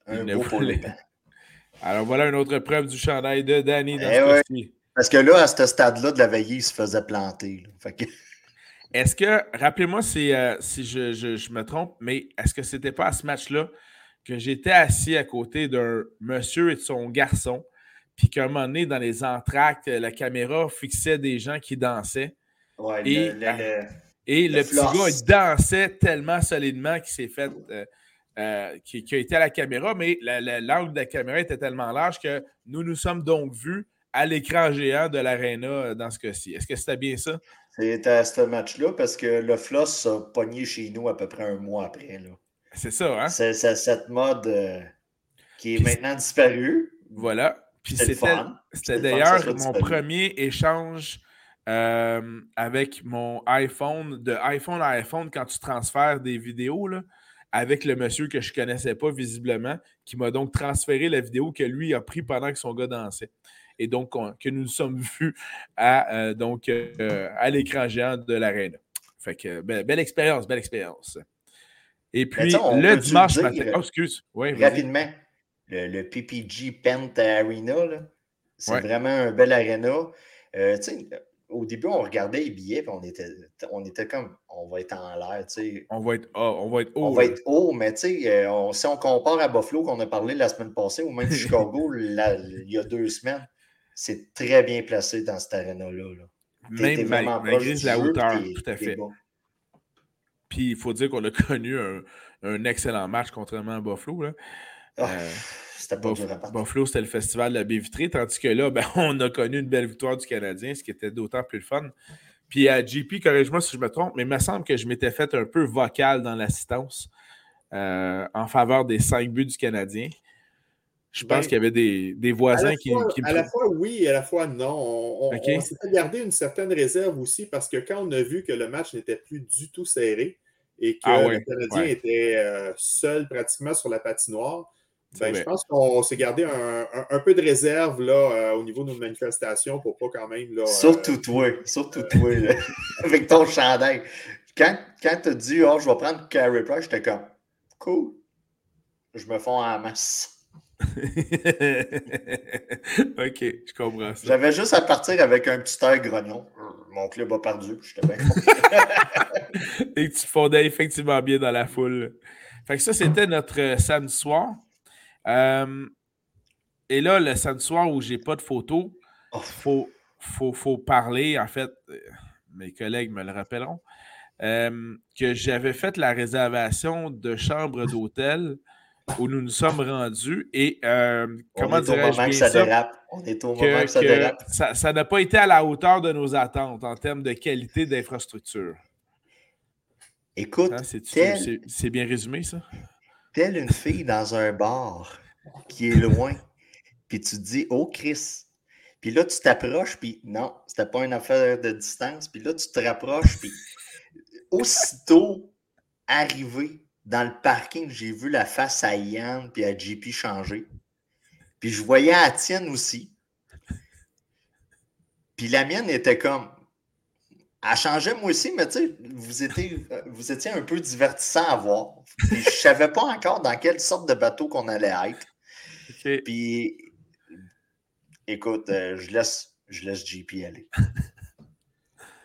B: Un beau.
A: Alors voilà une autre preuve du chandail de Danny dans
B: Eh
A: ce
B: ouais.
A: cas-ci.
B: Parce que là, à ce stade-là de la veillée, il se faisait planter. là. Fait que-
A: Est-ce que, rappelez-moi si, euh, si je, je- je me trompe, mais est-ce que c'était pas à ce match-là que j'étais assis à côté d'un monsieur et de son garçon, puis qu'à un moment donné, dans les entractes, la caméra fixait des gens qui dansaient,
B: Ouais,
A: Et-
B: le- le-
A: et
B: Le
A: le, petit
B: floss.
A: gars, il dansait tellement solidement qu'il s'est fait. euh, euh, qui, qui a été à la caméra, mais la- la- l'angle de la caméra était tellement large que nous nous sommes donc vus à l'écran géant de l'aréna euh, dans ce cas-ci. Est-ce que c'était bien ça?
B: C'était à ce match-là parce que le floss a pogné chez nous à peu près un mois après.
A: C'est ça, hein?
B: C'est cette mode euh, qui est maintenant disparue.
A: Voilà. Puis
B: C'était
A: d'ailleurs mon premier échange euh, avec mon iPhone, de iPhone à iPhone, quand tu transfères des vidéos, là, avec le monsieur que je ne connaissais pas visiblement, qui m'a donc transféré la vidéo que lui a pris pendant que son gars dansait. Et donc, on- que nous nous sommes vus à, euh, donc, euh, à l'écran géant de l'arène. Fait que, be- belle expérience, belle expérience. Et puis,
B: sais, on
A: le dimanche matin. Oh, excuse. Oui, vas-y.
B: Rapidement, le, le PPG Pent Arena, c'est
A: Ouais.
B: vraiment un bel arena. Euh, au début, on regardait les billets et on était, on était comme on va être en l'air.
A: On va être, ah, on va être haut.
B: On va être haut, mais euh, on- si on compare à Buffalo qu'on a parlé la semaine passée, ou même Chicago la- il y a deux semaines, c'est très bien placé dans cet aréna-là. là.
A: Même mal- malgré de la hauteur, tout à fait. Puis il faut dire qu'on a connu un, un excellent match contrairement à Buffalo. Là.
B: Ah,
A: Euh,
B: C'était pas.
A: Buffalo, c'était le festival de la baie vitrée, tandis que là, ben, on a connu une belle victoire du Canadien, ce qui était d'autant plus le fun. Puis à JP, corrige-moi si je me trompe, mais il me semble que je m'étais fait un peu vocal dans l'assistance euh, en faveur des cinq buts du Canadien. Je pense
C: Ben,
A: qu'il y avait des, voisins qui,
C: fois,
A: qui me
C: à la fois oui et à la fois non. On, on-
A: Ok.
C: on s'était gardé une certaine réserve aussi parce que quand on a vu que le match n'était plus du tout serré et que
A: Ah ouais,
C: le Canadien
A: ouais.
C: était euh, seul pratiquement sur la patinoire, ben, je pense qu'on s'est gardé un, un- un peu de réserve là, euh, au niveau de nos manifestations pour pas quand même. Là, euh,
B: Surtout toi, surtout toi, là, avec ton chandail. Quand, quand tu as dit, oh, je vais prendre Carey Price, j'étais comme, cool. Je me fonds en masse.
A: ok, je comprends ça.
B: J'avais juste à partir avec un petit air grognon. Mon club a perdu, j'étais bien.
A: Et que tu fondais effectivement bien dans la foule. Fait que ça, c'était notre euh, samedi soir. Euh, et là, le samedi soir où j'ai pas de photos,
B: Oh.
A: faut, faut, faut parler, en fait, euh, mes collègues me le rappelleront, euh, que j'avais fait la réservation de chambre d'hôtel où nous nous sommes rendus. Et euh, comment dirais-je bien
B: ça dérape. On est au moment
A: que-
B: que ça
A: que
B: dérape.
A: ça n'a pas été à la hauteur de nos attentes en termes de qualité d'infrastructure.
B: Écoute,
A: Hein, c'est-
B: tel-
A: c'est c'est bien résumé, ça?
B: Telle une fille dans un bar qui est loin, puis tu te dis, oh Chris. Puis là, tu t'approches, puis non, c'était pas une affaire de distance. Puis là, tu te rapproches, puis aussitôt arrivé dans le parking, j'ai vu la face à Yann puis à JP changer. Puis je voyais à tienne aussi. Puis la mienne était comme. Elle changeait moi aussi, mais tu sais, vous étiez, vous étiez un peu divertissant à voir. Puis je savais pas encore dans quelle sorte de bateau qu'on allait être. Puis écoute, euh, je laisse je laisse JP aller.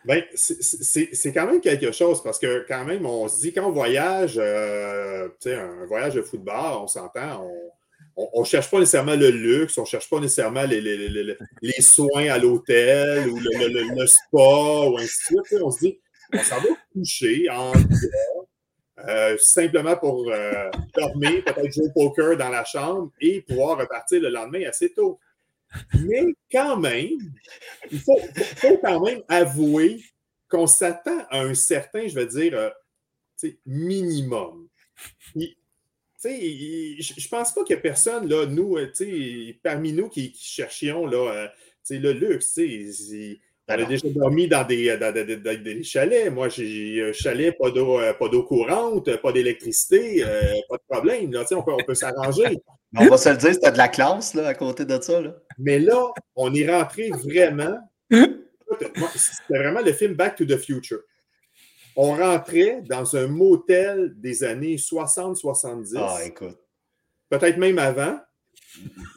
C: Ben, c'est quand même quelque chose parce que quand même, on se dit quand on voyage, euh, un voyage de football, on s'entend, on ne cherche pas nécessairement le luxe, on ne cherche pas nécessairement les, les, soins à l'hôtel ou le, le, spa ou ainsi de suite. On se dit, on s'en va coucher en euh, simplement pour euh, dormir, peut-être jouer au poker dans la chambre et pouvoir repartir le lendemain assez tôt. Mais quand même, il faut, quand même avouer qu'on s'attend à un certain, je veux dire, euh, minimum. Je ne pense pas qu'il y ait personne, là, nous, parmi nous qui, cherchions là, le luxe. On a déjà dormi dans des, dans, des chalets. Moi, j'ai un chalet, pas d'eau, euh, pas d'eau courante, pas d'électricité, euh, pas de problème. Là, on peut, on peut s'arranger.
B: On va se le dire, c'était de la classe là, à côté de ça. Là.
C: Mais là, on est rentré vraiment. C'était vraiment le film Back to the Future. On rentrait dans un motel des années 60-70.
B: Ah, écoute.
C: Peut-être même avant.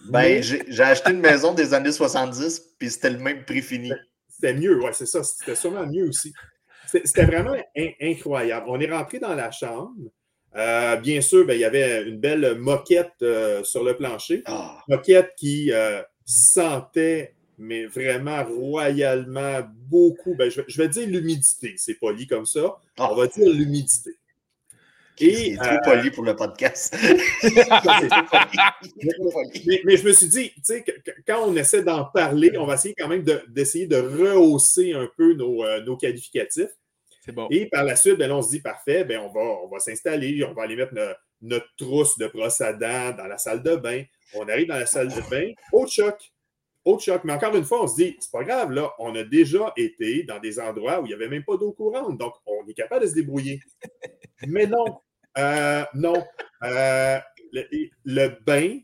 B: Ben, j'ai acheté une maison des années 70, puis c'était le même prix fini.
C: C'était mieux, ouais, c'est ça. C'était sûrement mieux aussi. C'était vraiment incroyable. On est rentré dans la chambre. Euh, bien sûr, ben, il y avait une belle moquette euh, sur le plancher. Ah. Moquette qui euh, sentait, mais vraiment royalement beaucoup. Ben, je, vais dire l'humidité. C'est poli comme ça. Ah. On va dire l'humidité.
B: C'est trop poli pour le podcast.
C: mais, je me suis dit, tu sais, quand on essaie d'en parler, on va essayer quand même d'essayer de, rehausser un peu nos, nos qualificatifs. Bon. Et par la suite, ben, on se dit parfait, ben, on va, on va s'installer, on va aller mettre notre, trousse de brosse à dents dans la salle de bain. On arrive dans la salle de bain, au choc. Au choc. Mais encore une fois, on se dit, c'est pas grave, là, on a déjà été dans des endroits où il n'y avait même pas d'eau courante. Donc, on est capable de se débrouiller. Mais non, euh, non. Euh, le, bain,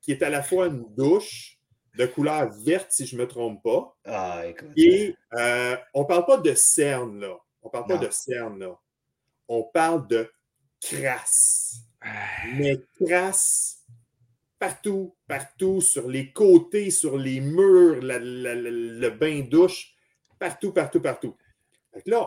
C: qui est à la fois une douche de couleur verte, si je ne me trompe pas.
B: Ah, écoute.
C: Et euh, on ne parle pas de cerne, là. On ne parle pas de cerne, là. On parle de crasse. Mais crasse partout, partout, sur les côtés, sur les murs, le bain-douche, partout, partout, partout. là,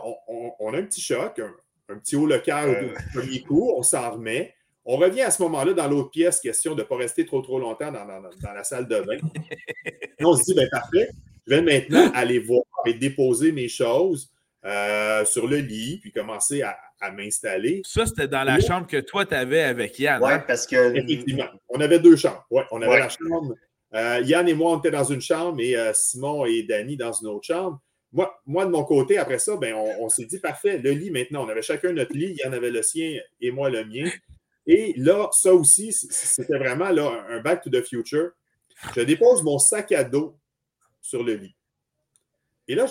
C: on, a un petit choc, un, petit haut le cœur au premier coup, on s'en remet. On revient à ce moment-là dans l'autre pièce, question de ne pas rester trop, trop longtemps dans, la salle de bain. Et on se dit, ben parfait, je vais maintenant aller voir et déposer mes choses. Euh, sur le lit, puis commencer à, m'installer.
A: Ça, c'était dans la chambre que toi, tu avais avec Yann.
B: Oui, hein? parce que.
C: Effectivement. On avait deux chambres. Oui, on avait la chambre. Euh, Yann et moi, on était dans une chambre et euh, Simon et Danny dans une autre chambre. Moi, moi de mon côté, après ça, ben, on, s'est dit parfait, le lit maintenant. On avait chacun notre lit. Yann avait le sien et moi le mien. Et là, ça aussi, c'était vraiment là, un back to the future. Je dépose mon sac à dos sur le lit. Et là,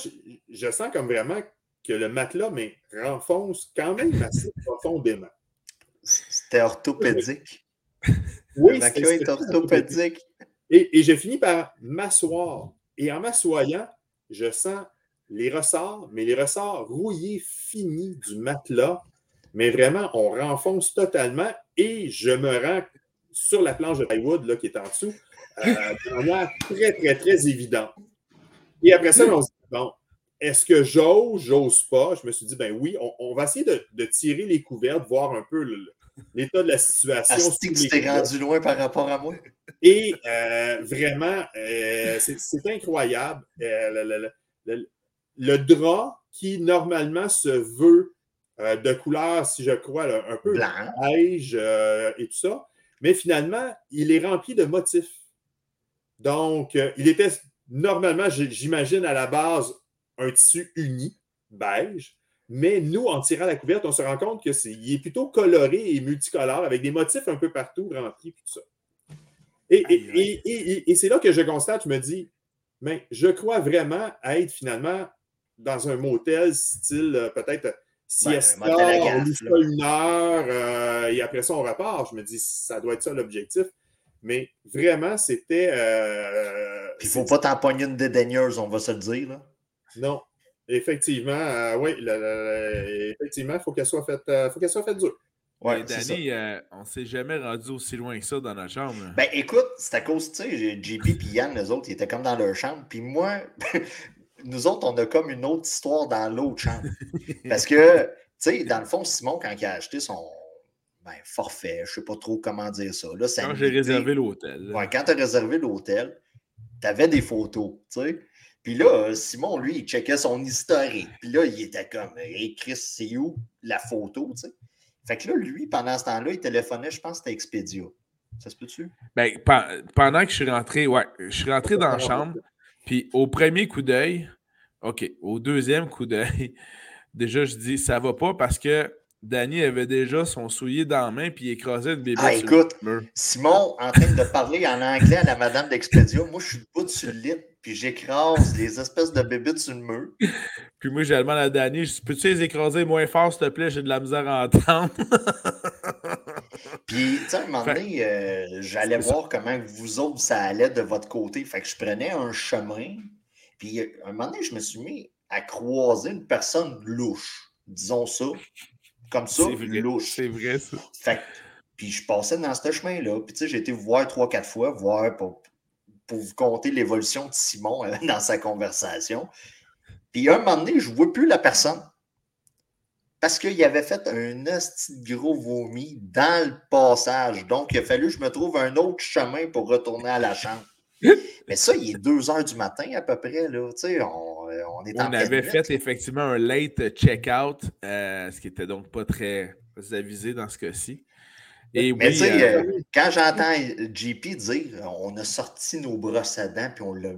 C: je sens comme vraiment que le matelas mais, renfonce quand même assez profondément.
B: C'était orthopédique.
C: Oui,
B: le matelas est orthopédique.
C: Et, et j'ai fini par m'asseoir. Et en m'assoyant, je sens les ressorts, mais les ressorts rouillés finis du matelas. Mais vraiment, on renfonce totalement et je me rends sur la planche de plywood là, qui est en dessous euh, de manière très, très, très évidente. Et après ça, on se dit, bon, est-ce que j'ose, j'ose pas? Je me suis dit, ben oui, on, va essayer de, tirer les couvertes, voir un peu l'état de la situation.
B: Tu t'es rendu loin par rapport à moi?
C: Et euh, vraiment, euh, c'est incroyable. Euh, le, drap qui normalement se veut de couleur, si je crois, un peu beige et tout ça, mais finalement, il est rempli de motifs. Donc, il était normalement, j'imagine à la base, un tissu uni, beige. Mais nous, en tirant la couverte, on se rend compte qu'il est, est, plutôt coloré et multicolore avec des motifs un peu partout remplis, tout ça. Et, c'est là que je constate, je me dis, mais je crois vraiment être finalement dans un motel style euh, peut-être siesta, on loue pas une heure euh, et après ça on repart. Je me dis, ça doit être ça l'objectif. Mais vraiment, c'était. Euh,
B: il ne faut pas t'empoigner une dédaigneuse, on va se le dire. Là.
C: Non. Effectivement, euh, oui, effectivement, il faut qu'elle soit faite euh, faut qu'elle soit faite dure.
A: Ouais, Danny, euh, on ne s'est jamais rendu aussi loin que ça dans notre chambre.
B: Ben écoute, c'est à cause, tu sais, JP et Yann, les autres, ils étaient comme dans leur chambre. Puis moi, nous autres, on a comme une autre histoire dans l'autre chambre. Parce que, tu sais, dans le fond, Simon, quand il a acheté son ben, forfait, je ne sais pas trop comment dire ça. Là,
A: quand j'ai réservé l'hôtel.
B: Ouais, quand tu as réservé l'hôtel, tu avais des photos, tu sais. Puis là, Simon, lui, il checkait son historique. Puis là, il était comme, hey Chris, c'est où la photo, tu sais? Fait que là, lui, pendant ce temps-là, il téléphonait, je pense, c'était Expedia. Ça se peut-tu?
A: Ben, pendant que je suis rentré, ouais, je suis rentré dans la chambre, puis au premier coup d'œil, OK, au deuxième coup d'œil, déjà, je dis, ça va pas parce que Danny avait déjà son soulier dans la main puis il écrasait une bébé.
B: Ah, écoute, Simon, en train de parler en anglais à la madame d'Expedia, moi, je suis debout sur le lit puis j'écrase les espèces de bébites sur le mur.
A: Puis moi, j'ai demandé à Danny, je peux-tu les écraser moins fort, s'il te plaît? J'ai de la misère à entendre.
B: puis, tu sais, à un moment donné, euh, j'allais voir comment vous autres, ça allait de votre côté. Fait que je prenais un chemin. Puis, à un moment donné, je me suis mis à croiser une personne louche. Disons ça. Comme ça, louche.
A: C'est vrai, ça.
B: Fait puis je passais dans ce chemin-là. Puis, tu sais, j'ai été voir trois, quatre fois, voir pour pour vous compter l'évolution de Simon euh, dans sa conversation. Puis un moment donné, je ne vois plus la personne. Parce qu'il avait fait un petit gros vomi dans le passage. Donc, il a fallu que je me trouve un autre chemin pour retourner à la chambre. Mais ça, il est 2 heures du matin à peu près. Là. On, euh, on est
A: On avait fait effectivement un late check-out, euh, ce qui n'était donc pas très avisé dans ce cas-ci.
B: Mais tu sais, euh, euh, quand j'entends JP dire on a sorti nos brosses à dents, puis on l'a.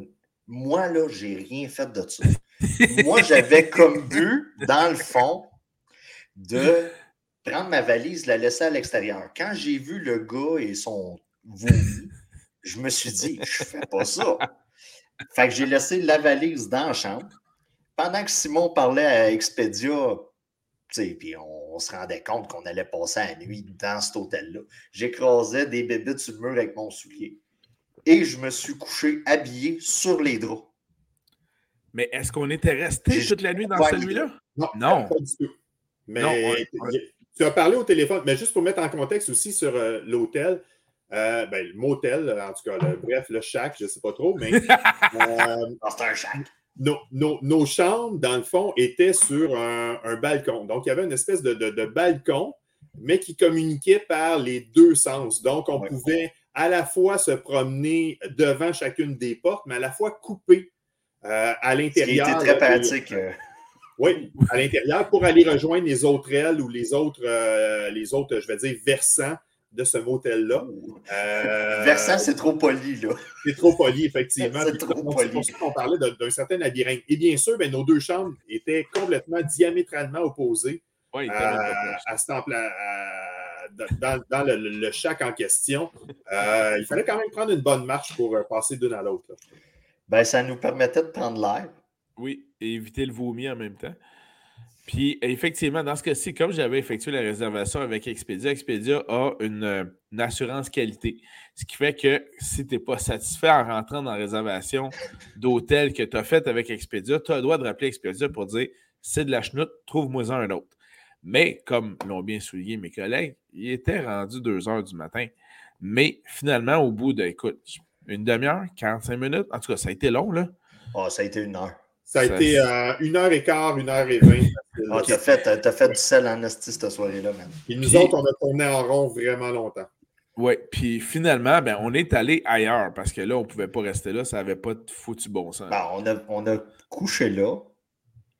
B: Moi, là, j'ai rien fait de ça. Moi, j'avais comme but, dans le fond, de prendre ma valise, la laisser à l'extérieur. Quand j'ai vu le gars et son vomi, je me suis dit, je fais pas ça. Fait que j'ai laissé la valise dans la chambre. Pendant que Simon parlait à Expedia, puis on, se rendait compte qu'on allait passer la nuit dans cet hôtel-là. J'écrasais des bébés sur le mur avec mon soulier. Et je me suis couché habillé sur les draps.
A: Mais est-ce qu'on était resté toute la nuit dans celui-là?
C: Non, non. Pas du tout. Mais tu as parlé au téléphone, mais juste pour mettre en contexte aussi sur euh, l'hôtel, euh, ben, le motel, en tout cas, bref, le shack, je ne sais pas trop, mais.
B: euh, c'est un shack
C: nos, chambres, dans le fond, étaient sur un, balcon. Donc, il y avait une espèce de, balcon, mais qui communiquait par les deux sens. Donc, on pouvait à la fois se promener devant chacune des portes, mais à la fois couper euh, à l'intérieur.
B: C'était très pratique. Euh.
C: Oui, à l'intérieur pour aller rejoindre les autres ailes ou les autres, euh, les autres, je vais dire, versants de ce motel-là.
B: Euh, Versant, c'est trop poli, là.
C: C'est trop poli, effectivement. c'est trop poli. pour ça qu'on parlait d'un certain labyrinthe. Et bien sûr, ben, nos deux chambres étaient complètement diamétralement opposées oui, à, à, ce temple, dans, dans le, le, shack en question. Euh, il fallait quand même prendre une bonne marche pour euh, passer d'une à l'autre.
B: Ben, ça nous permettait de prendre l'air.
A: Oui, et éviter le vomi en même temps. Puis effectivement, dans ce cas-ci, comme j'avais effectué la réservation avec Expedia, Expedia a une, assurance qualité. Ce qui fait que si tu n'es pas satisfait en rentrant dans la réservation d'hôtel que tu as faite avec Expedia, tu as le droit de rappeler Expedia pour dire c'est de la chenoute, trouve-moi un autre. Mais comme l'ont bien souligné mes collègues, il était rendu 2 heures du matin. Mais finalement, au bout de, une demi-heure, 45 minutes, en tout cas, ça a été long, là.
B: Oh, ça a été une heure.
C: Ça a été euh, une heure et quart, une heure et vingt.
B: Ah, t'as fait, as fait du sel en esti cette soirée-là, même.
C: Et nous autres, on a tourné en rond vraiment longtemps.
A: Oui, puis finalement, ben, on est allé ailleurs parce que là, on ne pouvait pas rester là, ça n'avait pas de foutu bon sens.
B: Ben, on, a, on a couché là.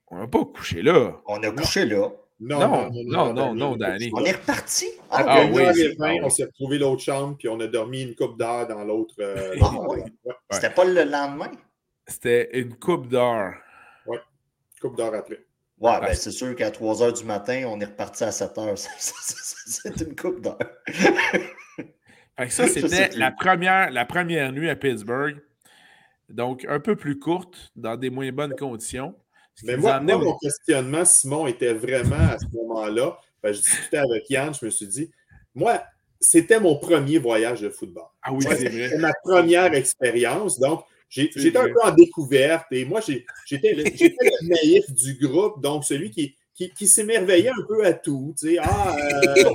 A: On n'a pas couché là.
B: On a couché là.
A: Non, non, non, non, non, Danny.
B: On est reparti.
C: Ah, ah oui, on s'est retrouvé l'autre chambre, puis on a dormi une coupe d'heure dans l'autre. Euh,
B: ah, C'était pas le lendemain?
A: C'était une coupe d'heure.
C: Oui, coupe d'heure après.
B: Ouais, ben c'est sûr qu'à 3 h du matin, on est reparti à 7 h. C'est une coupe d'heure.
A: ça, c'était la première, la première nuit à Pittsburgh. Donc, un peu plus courte, dans des moins bonnes conditions.
C: Mais moi, mon questionnement, Simon, était vraiment à ce moment-là. Ben, je discutais avec Yann, je me suis dit, moi, c'était mon premier voyage de football.
A: Ah oui, c'est vrai.
C: C'était ma première expérience. Donc, J'étais un peu en découverte et moi, j'étais le, naïf du groupe, donc celui qui, qui, s'émerveillait un peu à tout. Tu sais, ah, euh,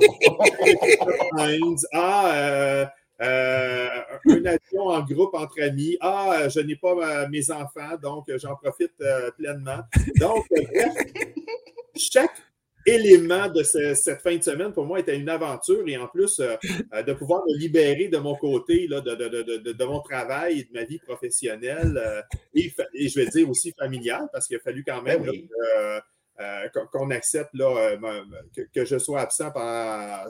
C: ah euh, euh, un avion en groupe entre amis. Ah, je n'ai pas mes enfants, donc j'en profite pleinement. Donc, bref, chaque élément de cette fin de semaine, pour moi, était une aventure et en plus, de pouvoir me libérer de mon côté, là, de, mon travail et de ma vie professionnelle et, je vais dire aussi familiale, parce qu'il a fallu quand même ben euh, qu'on accepte là, euh, que, je sois absent pendant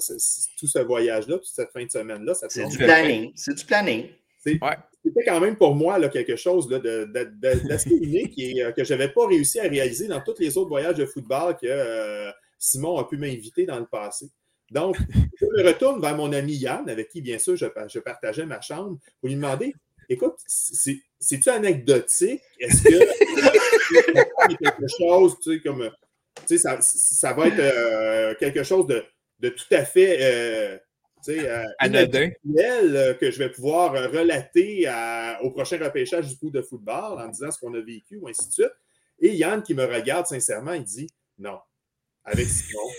C: tout ce voyage-là, toute cette fin de semaine-là.
B: C'est du planning. C'est du planning.
C: C'était quand même pour moi là, quelque chose d'assez unique et euh, que je n'avais pas réussi à réaliser dans tous les autres voyages de football que Simon a pu m'inviter dans le passé. Donc, je me retourne vers mon ami Yann, avec qui, bien sûr, je, je partageais ma chambre, pour lui demander Écoute, c'est-tu anecdotique? Est-ce que quelque chose, tu sais, comme, tu sais, ça, va être euh, quelque chose de, tout à fait, euh, tu sais, euh, que je vais pouvoir relater au prochain repêchage du coup de football en disant ce qu'on a vécu ou ainsi de suite. Et Yann qui me regarde sincèrement, il dit non, avec Simon,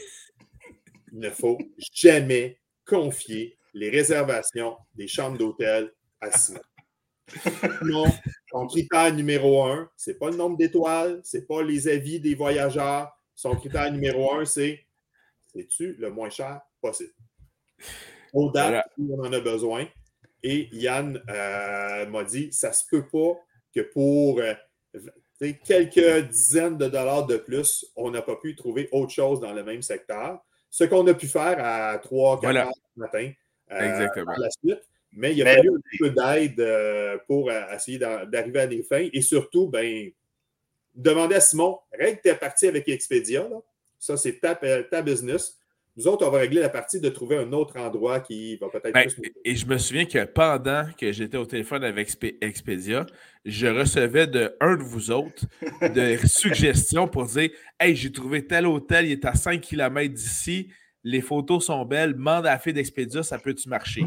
C: il ne faut jamais confier les réservations des chambres d'hôtel à Simon. Non, son critère numéro un, ce n'est pas le nombre d'étoiles, ce n'est pas les avis des voyageurs. Son critère numéro un, c'est c'est-tu le moins cher possible? Au date où on en a besoin. Et Yann euh, m'a dit ça se peut pas que pour euh, quelques dizaines de dollars de plus, on n'a pas pu trouver autre chose dans le même secteur. Ce qu'on a pu faire à 3 4 heures du matin
A: euh,
C: la suite. Mais il a fallu un peu d'aide euh, pour euh, essayer d'arriver à des fins. Et surtout, ben, demander à Simon, règle ta partie avec Expedia. Ça, c'est ta, ta, business. Nous autres, on va régler la partie de trouver un autre endroit qui va peut-être
A: ben, Et je me souviens que pendant que j'étais au téléphone avec Expedia, je recevais de un de vous autres de suggestions pour dire Hey, j'ai trouvé tel hôtel, il est à 5 km d'ici, les photos sont belles, demande à la fille d'Expedia, ça peut-tu marcher?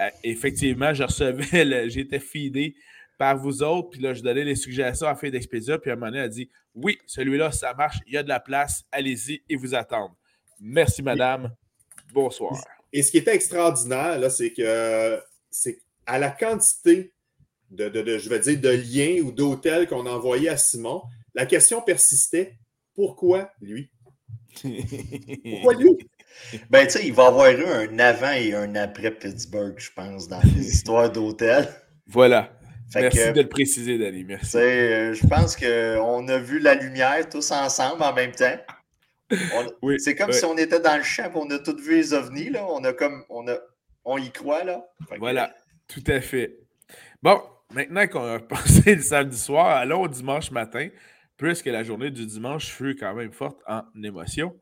A: Euh, effectivement, je recevais, j'étais feedé par vous autres, puis là, je donnais les suggestions à faire d'Expedia, puis à un moment donné, elle a dit Oui, celui-là, ça marche, il y a de la place, allez-y et vous attendre. Merci, madame. Bonsoir.
C: Et ce qui était extraordinaire, là, c'est que c'est à la quantité de, je vais dire, de liens ou d'hôtels qu'on envoyait à Simon, la question persistait pourquoi lui? Pourquoi lui?
B: Ben, tu sais, il va y avoir eu un avant et un après Pittsburgh, je pense, dans les histoires d'hôtels.
A: Voilà. Merci de le préciser, Danny. Merci.
B: Euh, je pense qu'on a vu la lumière tous ensemble en même temps. C'est comme si on était dans le champ on a tous vu les ovnis. Là. On a comme on a on y croit là.
A: voilà, tout à fait. Bon, maintenant qu'on a passé le samedi soir, allons au dimanche matin, puisque la journée du dimanche fut quand même forte en émotion.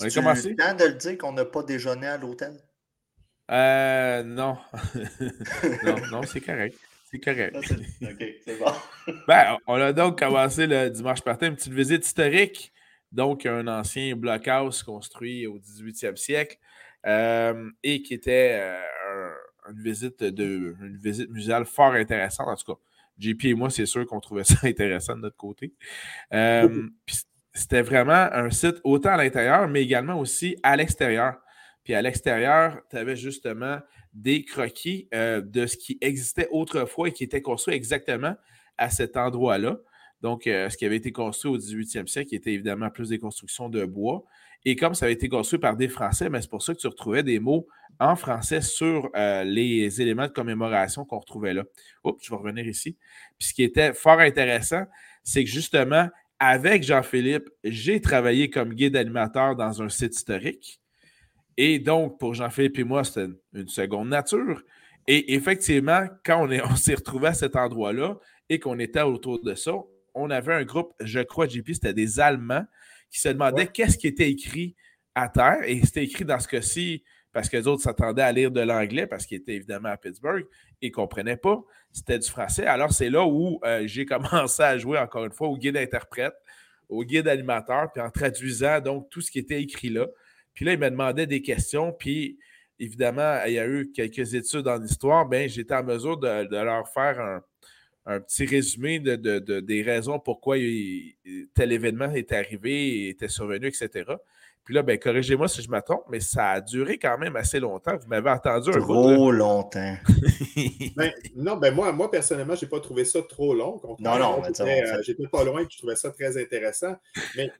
B: On a commencé? temps de le dire qu'on n'a pas déjeuné à l'hôtel?
A: Euh, non. non, non, c'est correct. C'est correct.
B: OK, c'est bon.
A: ben, on a donc commencé le dimanche matin une petite visite historique. Donc, un ancien blockhouse construit au 18e siècle euh, et qui était euh, une, visite de, une visite muséale fort intéressante. En tout cas, JP et moi, c'est sûr qu'on trouvait ça intéressant de notre côté. Euh, c'était vraiment un site autant à l'intérieur, mais également aussi à l'extérieur. Puis à l'extérieur, tu avais justement des croquis de ce qui existait autrefois et qui était construit exactement à cet endroit-là. Donc, euh, ce qui avait été construit au 18e siècle, était évidemment plus des constructions de bois. Et comme ça avait été construit par des Français, mais c'est pour ça que tu retrouvais des mots en français sur euh, les éléments de commémoration qu'on retrouvait là. Oups, je vais revenir ici. Puis ce qui était fort intéressant, c'est que justement, avec Jean-Philippe, j'ai travaillé comme guide animateur dans un site historique. Et donc, pour Jean-Philippe et moi, c'était une seconde nature. Et effectivement, quand on, on s'est retrouvé à cet endroit-là et qu'on était autour de ça, on avait un groupe, je crois, JP, c'était des Allemands qui se demandaient qu'est-ce qui était écrit à terre. Et c'était écrit dans ce cas-ci, parce que les autres s'attendaient à lire de l'anglais parce qu'ils étaient évidemment à Pittsburgh et ne comprenaient pas. C'était du français. Alors, c'est là où euh, j'ai commencé à jouer, encore une fois, au guide interprète, au guide animateur, puis en traduisant donc tout ce qui était écrit là. Puis là, il me demandait des questions, puis évidemment, il y a eu quelques études en histoire, bien, j'étais en mesure de, leur faire un, petit résumé de, des raisons pourquoi tel événement est arrivé, était survenu, etc. Puis là, ben, corrigez-moi si je me trompe, mais ça a duré quand même assez longtemps. Vous m'avez entendu un
B: Trop longtemps.
C: ben, non, ben moi, moi personnellement, je n'ai pas trouvé ça trop long.
B: Non, non,
C: euh, j'étais pas loin et je trouvais ça très intéressant. Mais,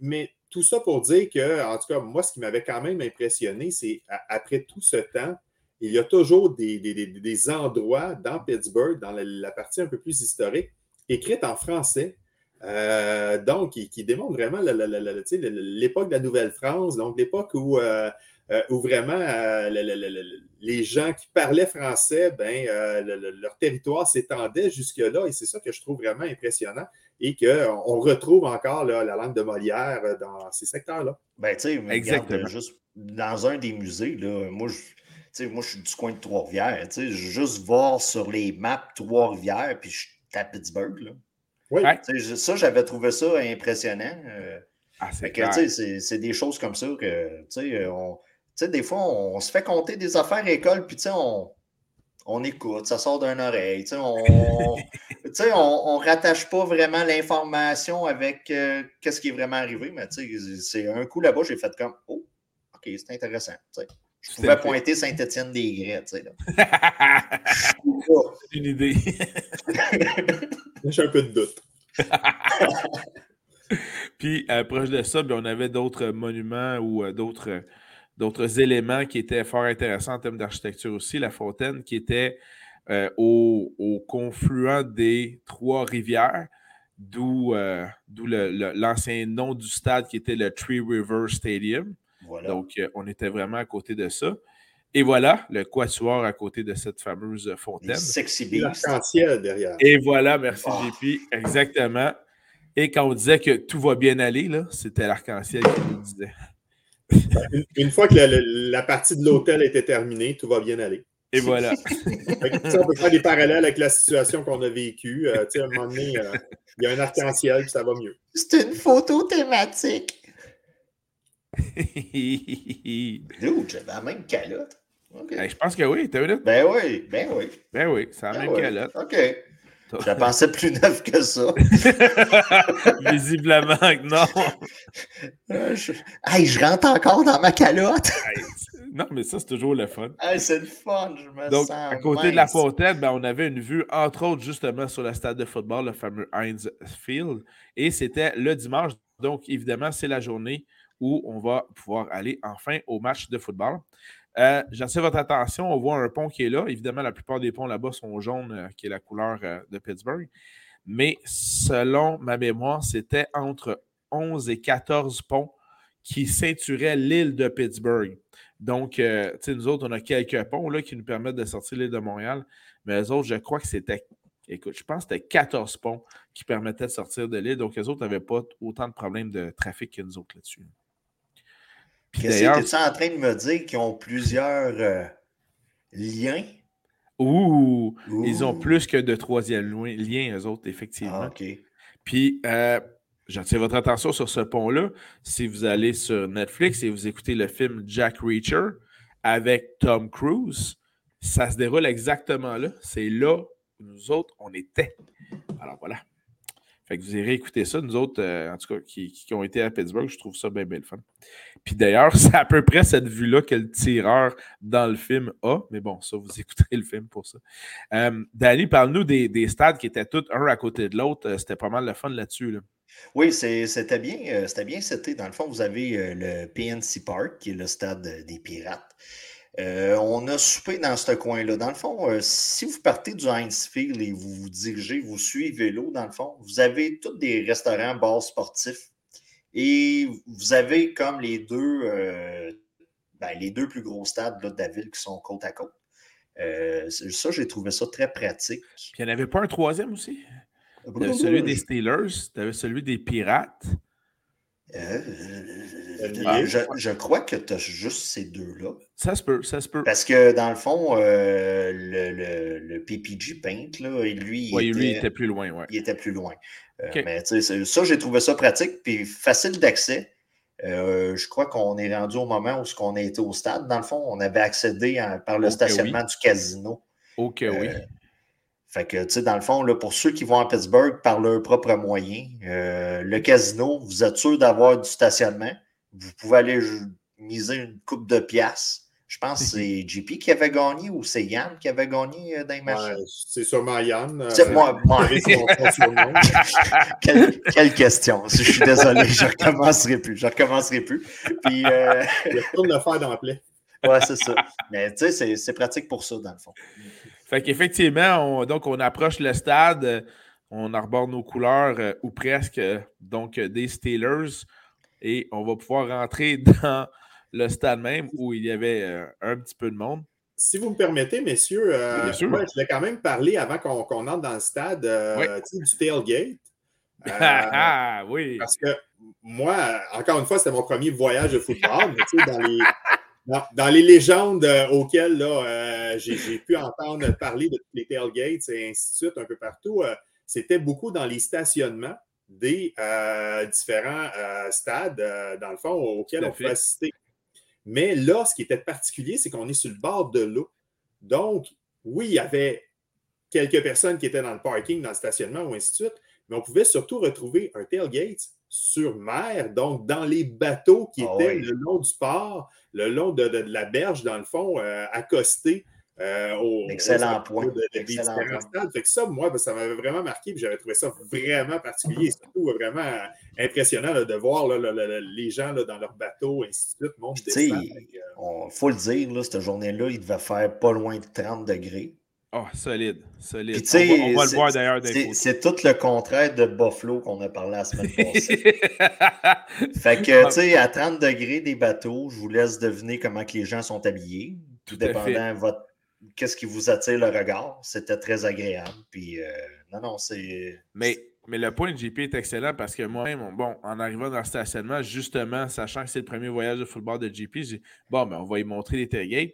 C: mais, tout ça pour dire que, en tout cas, moi, ce qui m'avait quand même impressionné, c'est après tout ce temps, il y a toujours des, des, des endroits dans Pittsburgh, dans la, partie un peu plus historique, écrites en français. Euh, donc, qui, qui, démontre vraiment l'époque de la Nouvelle-France, donc l'époque où, euh, euh, où vraiment les gens qui parlaient français, ben, leur territoire s'étendait jusque-là, et c'est ça que je trouve vraiment impressionnant, et qu'on retrouve encore la langue de Molière dans ces secteurs-là.
B: Ben, tu sais, Exactement. juste dans un des musées, là, moi, je moi, je suis du coin de Trois-Rivières. Juste voir sur les maps Trois-Rivières, puis je suis à Pittsburgh. Là. Oui. Ça, j'avais trouvé ça impressionnant. Euh. ah, c'est des choses comme ça que, on, des fois, on, se fait compter des affaires à l'école, puis on, on écoute, ça sort d'une oreille. On ne on, rattache pas vraiment l'information avec euh, qu'est-ce qui est vraiment arrivé, mais c'est un coup là-bas, j'ai fait comme Oh, OK, c'est intéressant. Je pouvais pointer Saint-Étienne-des-Grès, tu sais.
A: une idée.
C: J'ai un peu de doute.
A: Puis, euh, proche de ça, ben, on avait d'autres monuments ou euh, d'autres, d'autres éléments qui étaient fort intéressants en termes d'architecture aussi. La fontaine qui était euh, au, confluent des trois rivières, d'où, d'où l'ancien nom du stade qui était le Tree River Stadium. Donc, euh, on était vraiment à côté de ça. Et voilà, le quatuor à côté de cette fameuse fontaine.
B: Sexy
C: L'arc-en-ciel derrière.
A: Et voilà, merci ah. JP, exactement. Et quand on disait que tout va bien aller, c'était l'arc-en-ciel qui nous disait.
C: Une, fois que la, partie de l'hôtel était terminée, tout va bien aller.
A: Et voilà.
C: on peut faire des parallèles avec la situation qu'on a vécue. Euh, à un moment donné, euh, il y a un arc-en-ciel, puis ça va mieux.
B: C'est une photo thématique. Dude, j'avais la même calotte.
A: je pense que oui, t'as vu
B: Ben oui, ben oui.
A: Ben oui, c'est la ben même calotte.
B: OK. Je pensais plus neuf que ça.
A: Visiblement que non.
B: Euh, je... Hey, je rentre encore dans ma calotte.
A: non, mais ça, c'est toujours le fun.
B: Hey, c'est le fun, je me
A: Donc,
B: sens
A: à côté de la fontaine, ben, on avait une vue, entre autres, justement, sur le stade de football, le fameux Heinz Field. Et c'était le dimanche. Donc, évidemment, c'est la journée où on va pouvoir aller enfin au match de football. Euh, J'attire votre attention, on voit un pont qui est là. Évidemment, la plupart des ponts là-bas sont jaunes, euh, qui est la couleur euh, de Pittsburgh. Mais selon ma mémoire, c'était entre 11 et 14 ponts qui ceinturaient l'île de Pittsburgh. Donc, nous autres, on a quelques ponts qui nous permettent de sortir l'île de Montréal. Mais les autres, je crois que c'était, écoute, je pense que c'était 14 ponts qui permettaient de sortir de l'île. Donc, les autres n'avaient pas autant de problèmes de trafic que nous autres là-dessus.
B: Que tu en train de me dire qu'ils ont plusieurs euh, liens?
A: Ouh, ils ont plus que de troisième lien, eux autres, effectivement.
B: Ah, OK.
A: Puis, euh, j'attire votre attention sur ce pont-là. Si vous allez sur Netflix et vous écoutez le film Jack Reacher avec Tom Cruise, ça se déroule exactement là. C'est là où nous autres, on était. Alors voilà. Fait que vous irez écouter ça. Nous autres, euh, en tout cas, qui, ont été à Pittsburgh, je trouve ça bien, bien le fun. Puis d'ailleurs, c'est à peu près cette vue-là que le tireur dans le film a. Mais bon, ça, vous écouterez le film pour ça. Euh, Danny, parle-nous des, stades qui étaient tous un à côté de l'autre. Euh, c'était pas mal le fun là-dessus.
B: Oui, c'était bien, c'était bien. C'était, dans le fond, vous avez le PNC Park, qui est le stade des Pirates. Euh, on a soupé dans ce coin-là. Dans le fond, euh, si vous partez du Heinz Field et vous vous dirigez, vous suivez l'eau, dans le fond, vous avez tous des restaurants, bars sportifs. Et vous avez comme les deux, euh, ben, les deux plus gros stades de la ville qui sont côte à côte. ça, j'ai trouvé ça très pratique.
A: Puis il n'y en avait pas un troisième aussi? celui des Steelers, tu avais celui des Pirates.
B: Euh, euh, je, crois que tu as juste ces deux-là.
A: Ça se peut, ça se peut.
B: Parce que dans le fond, euh, le, le, PPG Paint, là, lui,
A: il, était, lui, était plus loin. Ouais.
B: Il était plus loin. Mais ça, j'ai trouvé ça pratique puis facile d'accès. je crois qu'on est rendu au moment où on a été au stade. Dans le fond, on avait accédé par le stationnement du casino.
A: Ok, oui.
B: Fait que, tu sais, dans le fond, là, pour ceux qui vont à Pittsburgh par leurs propres moyens, euh, le casino, vous êtes sûr d'avoir du stationnement. vous pouvez aller miser une coupe de pièces. Je pense que c'est JP qui avait gagné ou c'est Yann qui avait gagné euh, dans les matchs.
C: c'est sûrement Yann.
B: Euh, c'est moi. moi. quelle, quelle, question. Je suis désolé, je ne recommencerai plus. Je ne recommencerai plus. Puis, euh...
C: Il retourne le faire d'emblée.
B: ouais, c'est ça. Mais tu sais, c'est pratique pour ça, dans le fond.
A: Fait qu'effectivement, on, donc on approche le stade, on arbore nos couleurs euh, ou presque, donc des Steelers, et on va pouvoir rentrer dans le stade même où il y avait euh, un petit peu de monde.
C: Si vous me permettez, messieurs, euh, je voulais quand même parler avant qu'on entre dans le stade euh, du tailgate.
A: ah oui.
C: Parce que moi, encore une fois, c'était mon premier voyage de football, mais dans les, dans, les légendes auxquelles j'ai pu entendre parler de tous les tailgates et ainsi de suite un peu partout, c'était beaucoup dans les stationnements des différents stades, dans le fond, auxquels on pouvait assister. Mais là, ce qui était particulier, c'est qu'on est sur le bord de l'eau. Donc, oui, il y avait quelques personnes qui étaient dans le parking, dans le stationnement ou ainsi de suite, mais on pouvait surtout retrouver un tailgate sur mer, donc dans les bateaux qui ah étaient le long du port, le long de, la berge, dans le fond, euh, accostés
B: euh, au, Excellent point. De, Excellent
C: Fait que ça, moi, ben, ça m'avait vraiment marqué. J'avais trouvé ça vraiment particulier. Surtout vraiment impressionnant de voir les gens dans leur bateau, ainsi de suite,
B: Il faut le dire, cette journée-là, il devait faire pas loin de 30 degrés.
A: Oh, solide, solide. on, va, le voir d'ailleurs.
B: C'est tout le contraire de Buffalo qu'on a parlé la semaine passée. fait que, tu sais, à 30 degrés des bateaux, je vous laisse deviner comment que les gens sont habillés, tout, dépendant de votre qu'est-ce qui vous attire le regard. C'était très agréable. Puis, euh, non, non, c'est.
A: Mais, mais le point de JP est excellent parce que moi-même, bon, en arrivant dans le stationnement, justement, sachant que c'est le premier voyage de football de JP, j'ai bon, mais ben, on va y montrer les tailgates.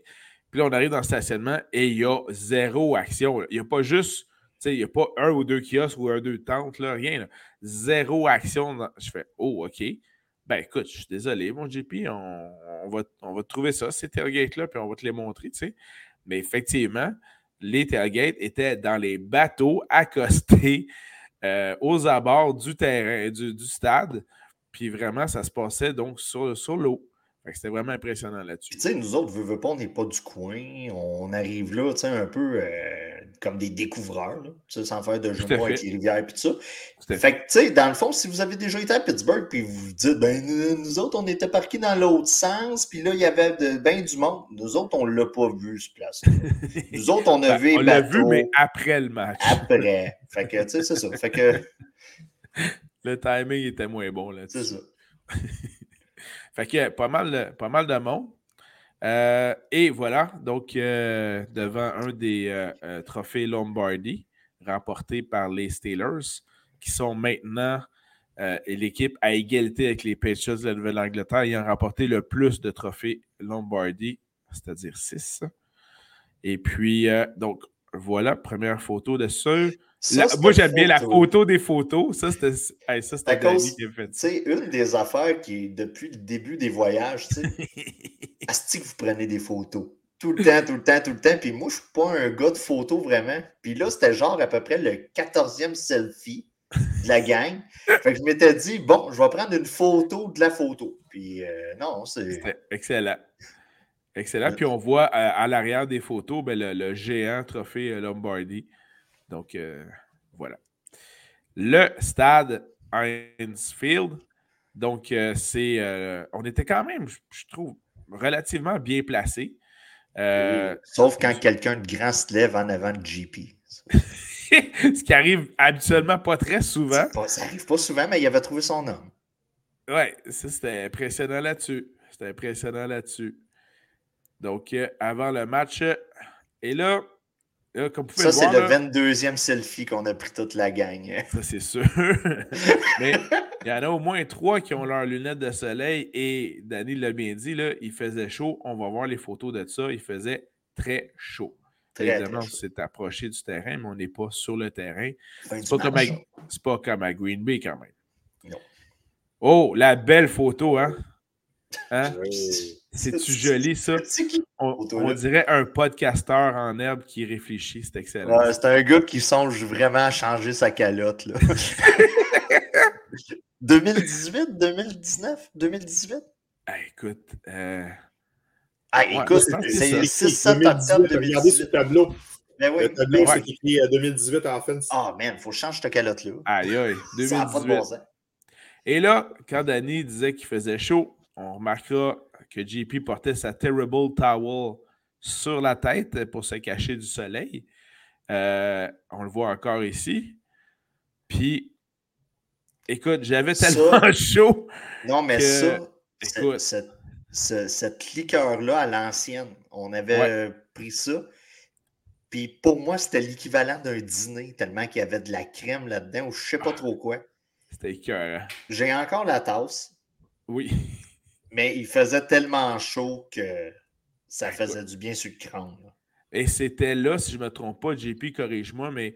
A: Puis là, on arrive dans le stationnement et il y a zéro action. Il n'y a pas juste, tu sais, il n'y a pas un ou deux kiosques ou un ou deux tentes, là, rien. Zéro action. Je fais, oh, OK. Ben écoute, je suis désolé, mon JP, on, va, on va trouver ça, ces tailgates-là, puis on va te les montrer, tu sais. Mais effectivement, les tailgates étaient dans les bateaux accostés euh, aux abords du terrain, du, stade. Puis vraiment, ça se passait donc sur, sur l'eau. C'était vraiment impressionnant là-dessus.
B: Tu sais, nous autres, veux, veux pas, on n'est pas du coin. On arrive là, tu sais, un peu euh, comme des découvreurs, là, sans faire de jeu avec les rivières et tout ça. Fait que, tu sais, dans le fond, si vous avez déjà été à Pittsburgh, puis vous vous dites, ben, nous, autres, on était parqués dans l'autre sens, puis là, il y avait de, ben du monde. Nous autres, on l'a pas vu, ce place Nous autres, on a ben, vu.
A: On l'a vu, mais après le match.
B: Après. fait que, tu sais, c'est ça. Fait que.
A: Le timing était moins bon là
B: C'est ça.
A: Fait que pas mal, pas mal de monde. Euh, et voilà, donc euh, devant un des euh, trophées Lombardi remportés par les Steelers, qui sont maintenant l'équipe à égalité avec les Patriots de la Nouvelle-Angleterre, ayant remporté le plus de trophées Lombardi, c'est-à-dire 6. Et puis, donc, voilà, première photo de ceux moi, j'aime bien la photo des photos. Ça, c'était hey, ça, qui a fait.
B: C'est une des affaires qui, depuis le début des voyages, tu sais, que vous prenez des photos. Tout le temps, tout le temps, tout le temps. Puis moi, je suis pas un gars de photos vraiment. Puis là, c'était genre à peu près le 14e selfie de la gang. fait que je m'étais dit, bon, je vais prendre une photo de la photo. Puis euh, non, c'est.
A: Excellent. Excellent. Puis on voit à, l'arrière des photos ben, le, le, géant trophée euh, Lombardi. Donc, euh, voilà. Le stade Heinz Field. Donc, euh, c'est. Euh, on était quand même, je, trouve, relativement bien placé.
B: Sauf quand quelqu'un de grand se lève en avant de GP.
A: Ce qui arrive habituellement pas très souvent.
B: ça arrive pas souvent, mais il avait trouvé son homme.
A: Ouais, ça c'était impressionnant là-dessus. C'était impressionnant là-dessus. Donc, avant le match, et là,
B: ça, c'est le 22e selfie qu'on a pris toute la gang.
A: Ça, c'est sûr. Mais il y en a au moins trois qui ont leurs lunettes de soleil et Danny l'a bien dit, là, il faisait chaud. On va voir les photos de ça. Il faisait très chaud. Évidemment, on s'est approché du terrain, mais on n'est pas sur le terrain. C'est pas, comme à... pas comme à Green Bay quand même. Non. Oh, la belle photo, hein? Hein? C'est-tu joli, ça? On, dirait un podcasteur en herbe qui réfléchit. C'est excellent.
B: c'est un gars qui songe vraiment à changer sa calotte. Là. 2018, 2019, 2018?
A: Ah, écoute. Euh...
B: Ah,
A: Ouais,
B: écoute,
A: que
B: c'est
C: 2018. Regardez
B: 2018.
C: le tableau.
B: Ben oui,
C: Le tableau,
B: ben
C: c'est écrit euh, 2018 en fin.
B: Ah, man, faut changer cette calotte-là.
A: Aïe, aïe.
B: Ça n'a pas de
A: 2018.
B: bon sens.
A: Et là, quand Danny disait qu'il faisait chaud, on remarquera que JP portait sa Terrible Towel sur la tête pour se cacher du soleil. Euh, on le voit encore ici. Puis, écoute, j'avais
B: Ça-
A: tellement chaud.
B: Non, mais
A: que-
B: ça,
A: écoute.
B: cette, ce- cette liqueur-là à l'ancienne, on avait
A: Ouais.
B: pris ça. Puis pour moi, c'était l'équivalent d'un dîner, tellement qu'il y avait de la crème là-dedans ou je sais pas
A: Ah.
B: trop quoi.
A: C'était écœurant.
B: J'ai encore la tasse,
A: Oui.
B: Mais il faisait tellement chaud que ça faisait du bien sur le crâne. là.
A: Et c'était là, si je ne me trompe pas, JP, corrige-moi, mais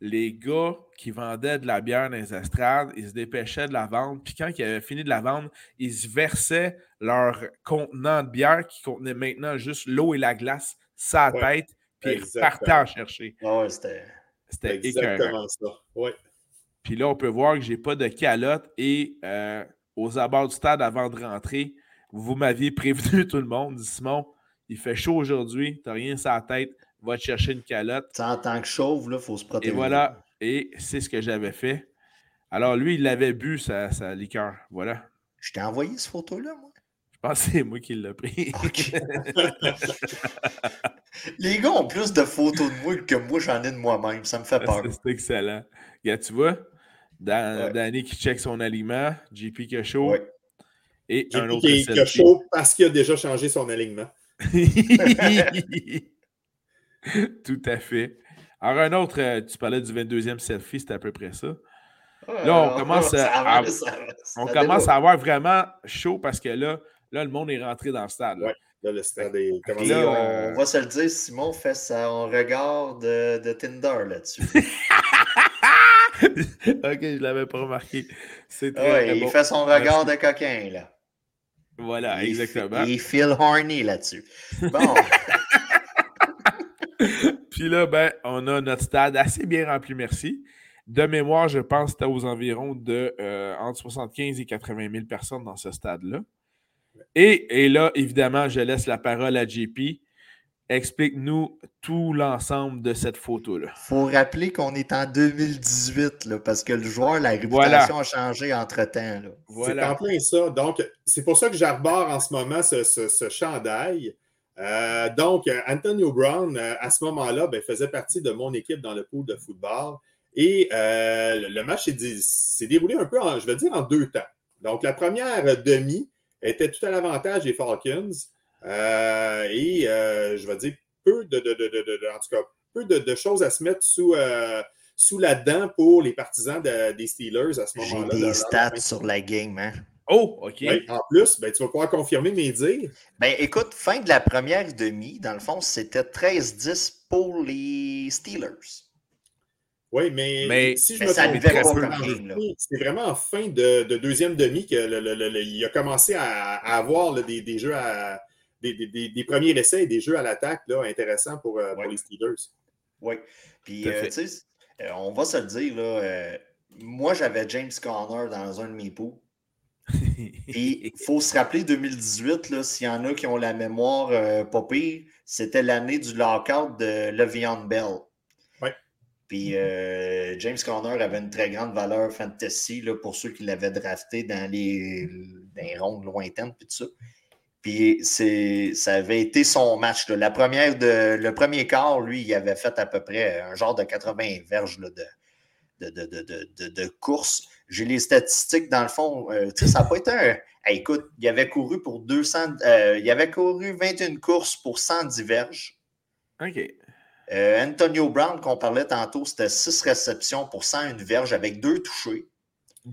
A: les gars qui vendaient de la bière dans les estrades, ils se dépêchaient de la vendre. Puis quand ils avaient fini de la vendre, ils se versaient leur contenant de bière qui contenait maintenant juste l'eau et la glace, sa
C: Ouais,
A: tête, puis ils repartaient en chercher.
B: Ah ouais, c'était.
A: C'était écœurant.
C: Exactement ça. Ouais.
A: Puis là, on peut voir que j'ai pas de calotte et euh, aux abords du stade avant de rentrer, vous m'aviez prévenu tout le monde, dit Simon, il fait chaud aujourd'hui, t'as rien sur la tête, va te chercher une calotte.
B: En tant que chauve, il faut se
A: Et
B: protéger.
A: voilà, et c'est ce que j'avais fait. Alors lui, il l'avait bu, sa, sa liqueur. Voilà.
B: Je t'ai envoyé cette photo-là, moi.
A: Je pense que c'est moi qui l'ai pris.
B: Ok. Les gars ont plus de photos de moi que moi, j'en ai de moi-même. Ça me fait peur.
A: C'est c'est excellent. Regarde, tu vois, Dan-
B: Ouais.
A: Danny qui check son aliment, JP qui a chaud,
B: Ouais.
A: et
C: J'ai
A: un autre
C: a
A: selfie.
C: chaud parce qu'il a déjà changé son alignement.
A: Tout à fait. Alors, un autre, euh, tu parlais du 22e selfie, c'était à peu près ça. Là, on commence
B: ça
A: à- On commence à avoir vraiment chaud parce que là, là le monde est rentré dans le stade. là.
C: Ouais. Là, le stade est commencé.
A: là,
B: on,
A: euh,
B: va se le dire, Simon fait son regard de, de Tinder là-dessus.
A: ok, je ne l'avais pas remarqué. C'est très,
B: Ouais,
A: très
B: il
A: bon.
B: fait son regard de coquin, là.
A: Voilà,
B: Il
A: exactement.
B: fait- Il feel horny là-dessus. Bon,
A: Puis là, ben, on a notre stade assez bien rempli, merci. De mémoire, je pense que c'était aux environs de euh, entre 75 et 80 000 personnes dans ce stade-là. Et, et là, évidemment, je laisse la parole à JP. Explique-nous tout l'ensemble de cette photo-là.
B: faut rappeler qu'on est en 2018, là, parce que le joueur, la réputation
A: Voilà.
B: a changé entre-temps.
C: C'est en plein ça. Donc, c'est pour ça que j'arbore en ce moment ce, ce- ce chandail. Euh, donc, Antonio Brown, euh, à ce moment-là, ben, faisait partie de mon équipe dans le pool de football. Et euh, le- match s'est dé- s'est déroulé un peu, en, je veux dire, en deux temps. Donc, la première demi était tout à l'avantage des Falcons. Euh, et euh, je vais dire, peu de, de- de- de- de- de- en tout cas, peu de, de choses à se mettre sous, euh, sous la dent pour les partisans de- des Steelers à ce
B: J'ai
C: moment-là.
B: des
C: de-
B: stats sur la game, hein.
A: Oh, OK.
C: oui, en plus, ben, tu vas pouvoir confirmer mes dires.
B: Ben écoute, fin de la première demi, dans le fond, c'était 13-10 pour les Steelers.
C: Oui, mais,
A: Mais-
C: si je
B: mais
C: me trompe c'est vraiment en fin de, de deuxième demi que le- le- le- a commencé à, à avoir là, des, des jeux à. Des, des- des- des premiers essais et des jeux à l'attaque là, intéressants pour, euh, pour
B: Ouais.
C: les Steelers.
B: Oui. Puis, euh,
A: fait.
B: tu sais, euh, on va se le dire, là, euh, moi, j'avais James Conner dans un de mes pots. Puis, il faut se rappeler 2018, là, s'il y en a qui ont la mémoire euh, pas pire, c'était l'année du lockout de Le'Veon Bell.
C: Ouais.
B: Puis, euh, James Conner avait une très grande valeur fantasy là, pour ceux qui l'avaient drafté dans les, dans les rondes lointaines, puis tout ça. Puis, c'est, ça avait été son match. là. La première de, le premier quart, lui, il avait fait à peu près un genre de 80 verges là, de, de, de, de, de, de- de course. J'ai les statistiques, dans le fond. euh, tu sais, ça n'a pas été un. Hey, écoute, il avait couru pour 200. euh, il avait couru 21 courses pour 110 verges.
A: OK.
B: Euh, Antonio Brown, qu'on parlait tantôt, c'était 6 réceptions pour 101 verges avec deux touchés.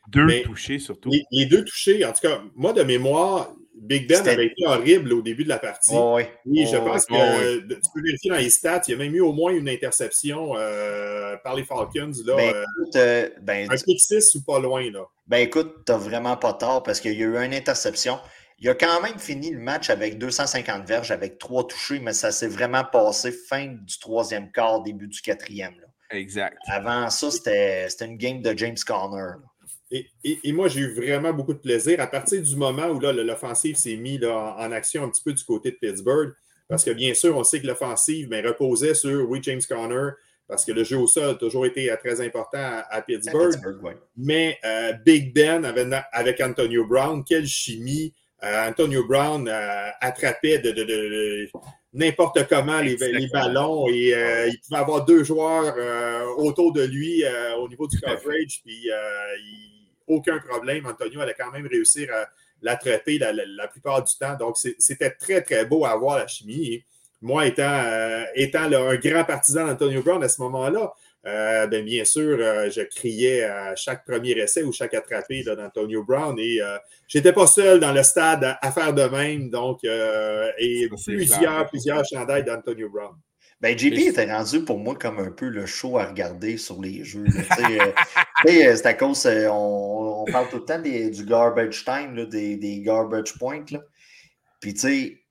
A: Deux
C: Mais-
A: touchés surtout.
C: Les, les deux touchés, en tout cas, moi de mémoire, Big Ben avait été horrible au début de la partie.
B: Ouais.
C: Oui, je
A: Oh,
C: pense que
A: oh,
C: euh, tu peux vérifier dans les stats, il y a même eu au moins une interception euh, par les Falcons. Là,
B: Ben,
C: euh,
B: écoute, euh, ben,
C: un pick 6 ou pas loin. Là.
B: Ben écoute, t'as vraiment pas tort parce qu'il y a eu une interception. Il a quand même fini le match avec 250 verges, avec trois touchés, mais ça s'est vraiment passé fin du troisième quart, début du quatrième. là.
A: Exact.
B: Avant ça, c'était c'était une game de James Conner. là.
C: Et, moi, j'ai eu vraiment beaucoup de plaisir à partir du moment où l'offensive s'est mise en, action un petit peu du côté de Pittsburgh. Parce que bien sûr, on sait que l'offensive ben, reposait sur, oui, James Conner, parce que le jeu au sol a toujours été euh, très important à, Pittsburgh. Mais euh, Big Ben avec, Antonio Brown, quelle chimie. Euh, Antonio Brown attrapait de, n'importe comment les, ballons et il pouvait avoir deux joueurs autour de lui au niveau du coverage. Puis aucun problème. Antonio allait quand même réussir à l'attraper la, la, plupart du temps. Donc c'était très, très beau à voir la chimie moi, étant, euh, étant un grand partisan d'Antonio Brown à ce moment-là, euh, ben, bien sûr, euh, je criais à chaque premier essai ou chaque attrapé d'Antonio Brown et je n'étais pas seul dans le stade à, faire de même. Donc, et plusieurs, plusieurs chandails d'Antonio Brown.
B: Ben, JP était rendu pour moi comme un peu le show à regarder sur les jeux. c'est à cause, on, parle tout le temps du garbage time, des, des, garbage points. Là. Puis, tu sais,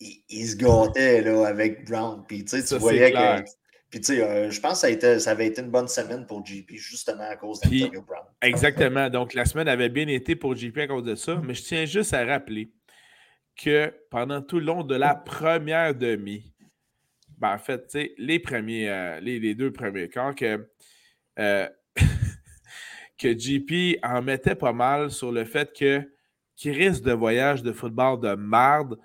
B: il, se gâtait là, avec Brown. Puis tu voyais que. Puis tu sais, euh, je pense que ça, a été, ça avait été une bonne semaine pour JP, justement à cause d'Antonio Brown.
A: Exactement. Donc la semaine avait bien été pour JP à cause de ça. Mais je tiens juste à rappeler que pendant tout le long de la première demi, ben, en fait, les premiers, euh, les, deux premiers quarts, que, euh, que JP en mettait pas mal sur le fait que Chris de voyage de football de marde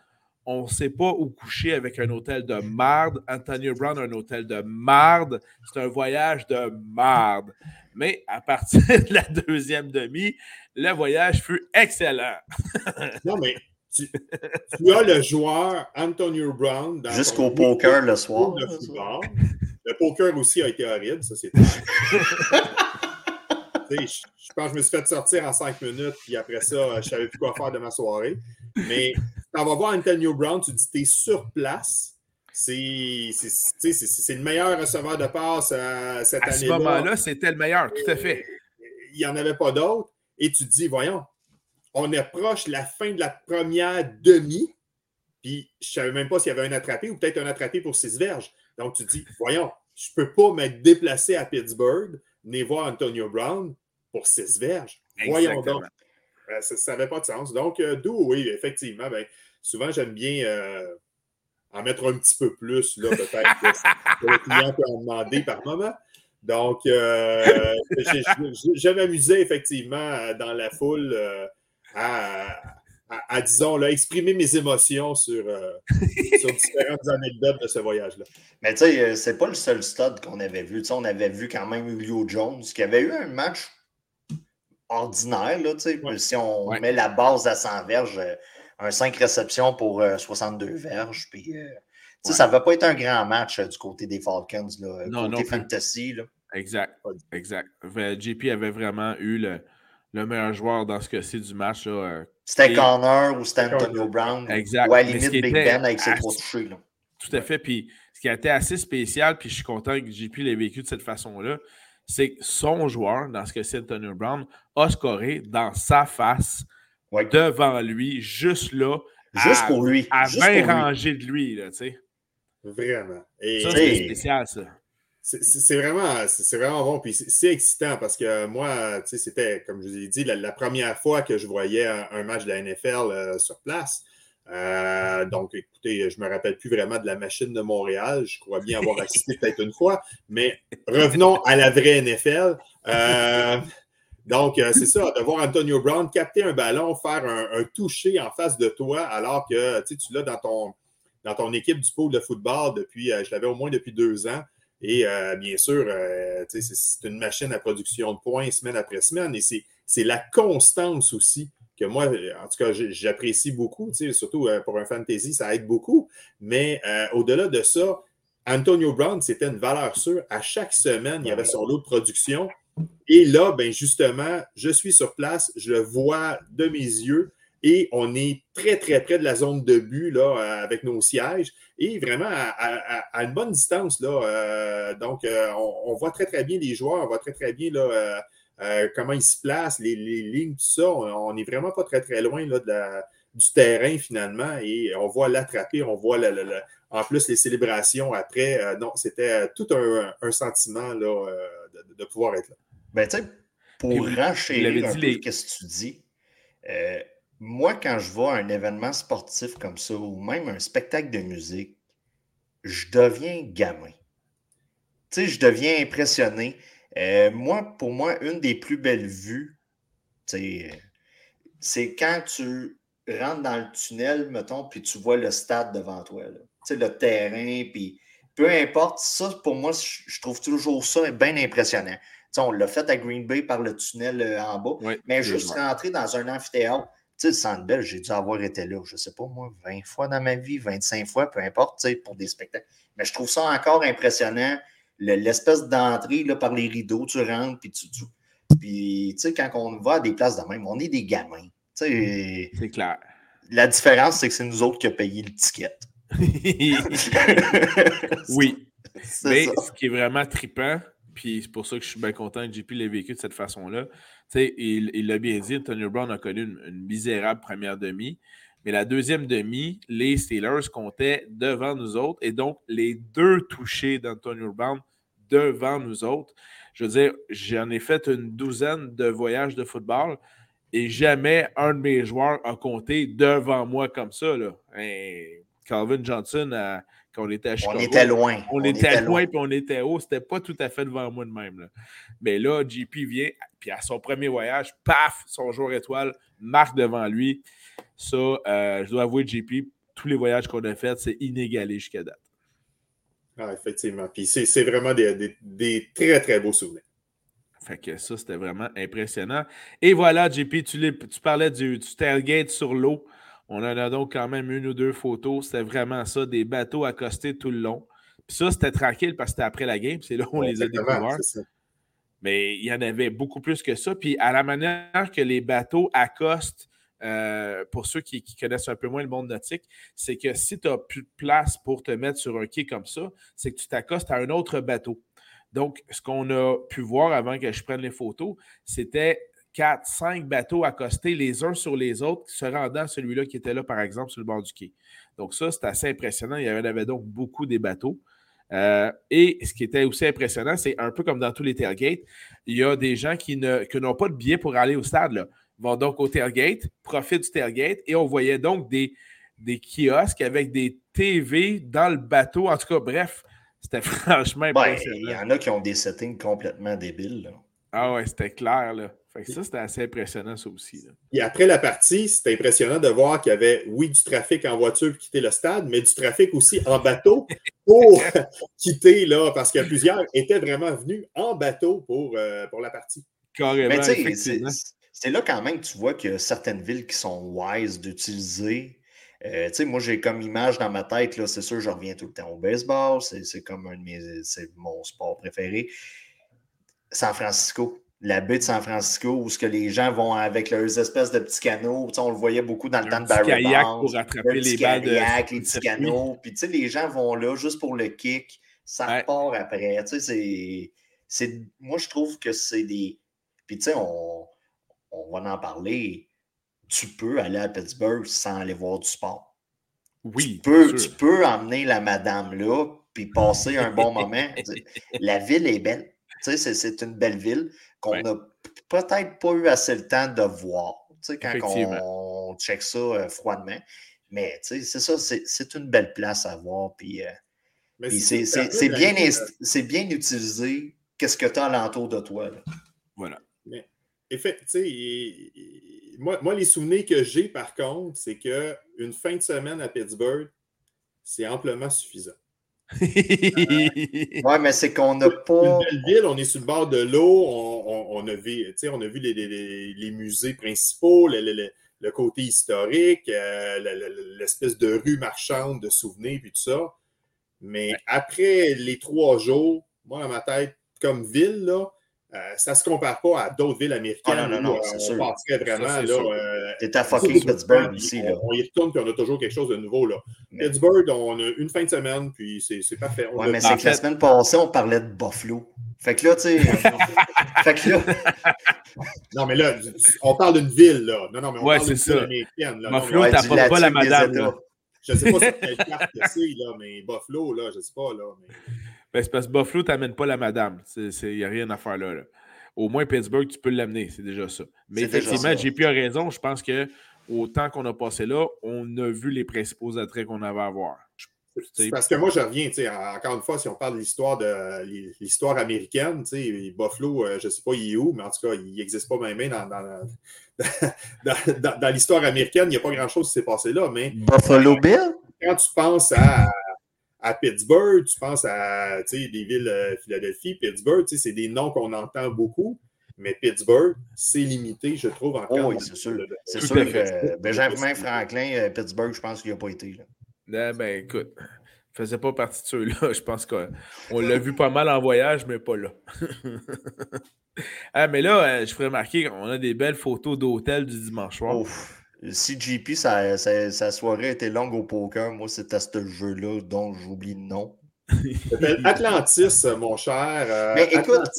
A: on ne sait pas où coucher avec un hôtel de marde. Antonio Brown, un hôtel de marde. C'est un voyage de marde. Mais à partir de la deuxième demi, le voyage fut excellent.
C: non, mais tu, as le joueur Antonio Brown.
B: Jusqu'au poker le soir.
C: le poker aussi a été horrible, ça c'est. je, pense que je me suis fait sortir en cinq minutes, puis après ça, je ne savais plus quoi faire de ma soirée. Mais quand on va voir Antonio Brown, tu dis tu es sur place. C'est le meilleur receveur de passe euh, cette année-là. À ce
A: moment-là, c'était le meilleur, tout à fait.
C: Il n'y en avait pas d'autres. Et tu te dis, voyons, on approche la fin de la première demi, puis je ne savais même pas s'il y avait un attrapé ou peut-être un attrapé pour six verges. Donc tu te dis, voyons, je ne peux pas m'être déplacé à Pittsburgh, venir voir Antonio Brown pour six verges. Voyons donc. Euh, ça n'avait pas de sens. Donc, euh, d'où, oui, effectivement, ben, souvent, j'aime bien euh, en mettre un petit peu plus, là, peut-être, que le client peut en demander par moment. Donc, je m'amusais effectivement dans la foule à, disons, là, exprimer mes émotions sur, sur différentes anecdotes de ce voyage-là.
B: Mais tu sais, c'est pas le seul stade qu'on avait vu. on avait vu quand même Julio Jones qui avait eu un match ordinaire. Là, Si on met la base à 100 verges, euh, un 5 réceptions pour 62 euh, verges. Puis, euh, Ça ne va pas être un grand match du côté des Falcons, là, non, côté fantasy. Là.
A: Exact. Exact. JP avait vraiment eu le, le meilleur joueur dans ce cas-ci du match.
B: C'était Connor ou c'était Antonio Brown.
A: Exact.
B: Ou à la limite Big Ben avec ses trois touchés. Là.
A: Tout à fait. Puis ce qui a été assez spécial, puis je suis content que JP l'ait vécu de cette façon-là, c'est que son joueur, dans ce que c'est Antonio Brown, a scoré dans sa face, devant lui, juste là.
B: Juste pour lui.
A: À 20 rangées de lui, là, tu sais.
C: Vraiment.
A: ça, c'est spécial, ça.
C: C'est vraiment, vraiment bon. Puis c'est excitant parce que moi, c'était, comme je vous ai dit, la, première fois que je voyais un, match de la NFL euh, sur place. Euh, donc, écoutez, je ne me rappelle plus vraiment de la machine de Montréal. Je crois bien avoir assisté peut-être une fois. Mais revenons à la vraie NFL. Euh, donc, c'est ça, de voir Antonio Brown capter un ballon, faire un, toucher en face de toi, alors que tu l'as dans ton, dans ton équipe du pôle de football depuis, je l'avais au moins depuis deux ans. Et bien sûr, c'est une machine à production de points semaine après semaine. Et c'est la constance aussi que moi, en tout cas, j'apprécie beaucoup, surtout euh, pour un fantasy, ça aide beaucoup. Mais euh, au-delà de ça, Antonio Brown, c'était une valeur sûre. À chaque semaine, il y avait son lot de production. Et là, ben justement, je suis sur place, je le vois de mes yeux et on est très, très près de la zone de but là, euh, avec nos sièges et vraiment à, une bonne distance. Là, donc, on, voit très, très bien les joueurs, on voit très, très bien là, euh, comment il se place, les, lignes, tout ça. On n'est vraiment pas très, très loin là, du terrain finalement et on voit l'attraper, on voit en plus les célébrations après. Euh, non, c'était tout un, sentiment là, euh, de, pouvoir être là.
B: Ben, tu sais, pour renchérir un peu ce que tu dis, euh, moi, quand je vois un événement sportif comme ça, ou même un spectacle de musique, je deviens gamin. Tu sais, je deviens impressionné. Euh, moi, pour moi, une des plus belles vues, c'est quand tu rentres dans le tunnel, mettons, puis tu vois le stade devant toi. Tu sais, le terrain, puis peu importe, ça, pour moi, je trouve toujours ça bien impressionnant. sais, on l'a fait à Green Bay par le tunnel euh, en bas, mais juste rentrer dans un amphithéâtre, sais, le Centre j'ai dû avoir été là, je ne sais pas moi, 20 fois dans ma vie, 25 fois, peu importe, tu pour des spectacles. Mais je trouve ça encore impressionnant, l'espèce d'entrée par les rideaux, tu rentres, puis tu, Puis, tu sais, quand on va à des places de même, on est des gamins.
A: C'est clair.
B: La différence, c'est que c'est nous autres qui avons payé le ticket.
A: oui. Mais ce qui est vraiment trippant, puis c'est pour ça que je suis bien content que JP l'ait vécu de cette façon-là. Il, il l'a bien dit, Tony Brown a connu une, misérable première demi. Mais la deuxième demi, les Steelers comptaient devant nous autres. Et donc, les deux touchés d'Antonio Brown devant nous autres. Je veux dire, j'en ai fait une douzaine de voyages de football et jamais un de mes joueurs a compté devant moi comme ça. Là. Calvin Johnson, quand on était à Chicago.
B: On était loin.
A: On, était, loin, puis on était haut. C'était pas tout à fait devant moi de même. Mais là, JP vient, puis à son premier voyage, paf, son joueur étoile marque devant lui. Ça, euh, je dois avouer, JP, tous les voyages qu'on a faits, c'est inégalé jusqu'à date.
C: Ah, effectivement. Puis c'est vraiment des, très, très beaux souvenirs.
A: Fait que ça, c'était vraiment impressionnant. Et voilà, JP, tu, tu parlais du, du tailgate sur l'eau. On en a donc quand même une ou deux photos. C'était vraiment ça, des bateaux accostés tout le long. Puis ça, c'était tranquille parce que c'était après la game. C'est là où on les a découverts. Mais il y en avait beaucoup plus que ça. Puis à la manière que les bateaux accostent, euh, pour ceux qui, connaissent un peu moins le monde nautique, c'est que si tu n'as plus de place pour te mettre sur un quai comme ça, c'est que tu t'accostes à un autre bateau. Donc, ce qu'on a pu voir avant que je prenne les photos, c'était quatre, cinq bateaux accostés les uns sur les autres, se rendant à celui-là qui était là, par exemple, sur le bord du quai. Donc, ça, c'est assez impressionnant. Il y avait donc beaucoup des bateaux. Euh, et ce qui était aussi impressionnant, c'est un peu comme dans tous les tailgates, il y a des gens qui, n'ont pas de billet pour aller au stade. Là. Vont donc au tailgate, profitent du tailgate, et on voyait donc des, des kiosques avec des TV dans le bateau. En tout cas, bref, c'était franchement impressionnant.
B: Il y en a qui ont des settings complètement débiles.
A: Ah ouais, c'était clair. Là ça, c'était assez impressionnant, ça aussi.
C: Et après la partie, c'était impressionnant de voir qu'il y avait, oui, du trafic en voiture pour quitter le stade, mais du trafic aussi en bateau pour quitter, là, parce que plusieurs étaient vraiment venus en bateau pour, euh, pour la partie.
B: Carrément, c'est là quand même que tu vois qu'il y a certaines villes qui sont wise d'utiliser. Euh, moi, j'ai comme image dans ma tête, là, c'est sûr, je reviens tout le temps au baseball, c'est comme un de mes, c'est mon sport préféré. San Francisco, la baie de San Francisco où ce que les gens vont avec leurs espèces de petits canots. on le voyait beaucoup dans le temps de Barry Bonds.
A: pour attraper les balles de...
B: les petits canots. Puis les gens vont là juste pour le kick. Ça repart après. C'est, moi, je trouve que c'est des... Puis tu sais, on, on va en parler. Tu peux aller à Pittsburgh sans aller voir du sport.
A: Oui.
B: Tu peux, tu peux emmener la madame là puis passer un bon moment. la ville est belle. Tu sais, c'est une belle ville qu'on n'a peut-être pas eu assez le temps de voir, tu sais, quand on, check ça euh, froidement. Mais tu sais, c'est ça, c'est une belle place à voir. Puis, euh, c'est bien, bien utilisé. Qu'est-ce que tu as alentour de toi?
A: Voilà.
C: Mais, effectivement, moi, moi, les souvenirs que j'ai, par contre, c'est qu'une fin de semaine à Pittsburgh, c'est amplement suffisant.
B: Ouais, mais c'est qu'on n'a pas.
C: Une belle ville, on est sur le bord de l'eau, on, a vu, on a vu les, musées principaux, le, côté historique, euh, l'espèce de rue marchande de souvenirs, puis tout ça. Mais après les trois jours, moi, dans ma tête, comme ville, là, euh, ça ne se compare pas à d'autres villes américaines.
B: Ah, non, non, non,
C: c'est sûr. vraiment. là,
B: euh, T'es à fucking Pittsburgh ici.
C: Là. On, y retourne puis on a toujours quelque chose de nouveau. Là. Pittsburgh, on a une fin de semaine, puis c'est parfait.
B: Oui, mais c'est que la semaine passée, on parlait de Buffalo. Fait que là, tu sais. fait que là.
C: non, mais là, on parle d'une ville, là. Non, non, mais on
A: ouais,
C: parle d'une
A: ville américaine. Là. Buffalo, t'as pas, pas la madame.
C: Je ne sais pas sur quelle carte c'est, là, mais Buffalo, là, je ne sais pas. Là, mais...
A: Ben, c'est parce que Buffalo, tu n'amènes pas la madame. Il n'y a rien à faire là. au moins Pittsburgh, tu peux l'amener. C'est déjà ça. Mais effectivement, JP a raison. Je pense que au temps qu'on a passé là, on a vu les principaux attraits qu'on avait à voir.
C: Parce que moi, je reviens, encore une fois, si on parle de l'histoire de l'histoire américaine, Buffalo, euh, je ne sais pas il est où, mais en tout cas, il n'existe pas même dans, dans, dans, l'histoire américaine, il n'y a pas grand-chose qui s'est passé là. Mais
B: Buffalo Bill?
C: Quand tu penses à, à Pittsburgh, tu penses à des villes, euh, Philadelphie, Pittsburgh, c'est des noms qu'on entend beaucoup. Mais Pittsburgh, c'est limité, je trouve, encore.
B: Oh oui, c'est sûr. C'est sûr que Benjamin Franklin, euh, Pittsburgh, je pense qu'il n'a pas été. Là.
A: Eh ben, écoute, faisait pas partie de ceux-là. Je pense qu'on l'a vu pas mal en voyage, mais pas là. ah, mais là, euh, je ferais remarquer qu'on a des belles photos d'hôtel du dimanche soir.
B: Si JP, sa, sa, soirée était longue au poker, moi, c'était ce jeu-là dont j'oublie le nom.
C: Atlantis, mon cher.
B: Euh, mais écoute,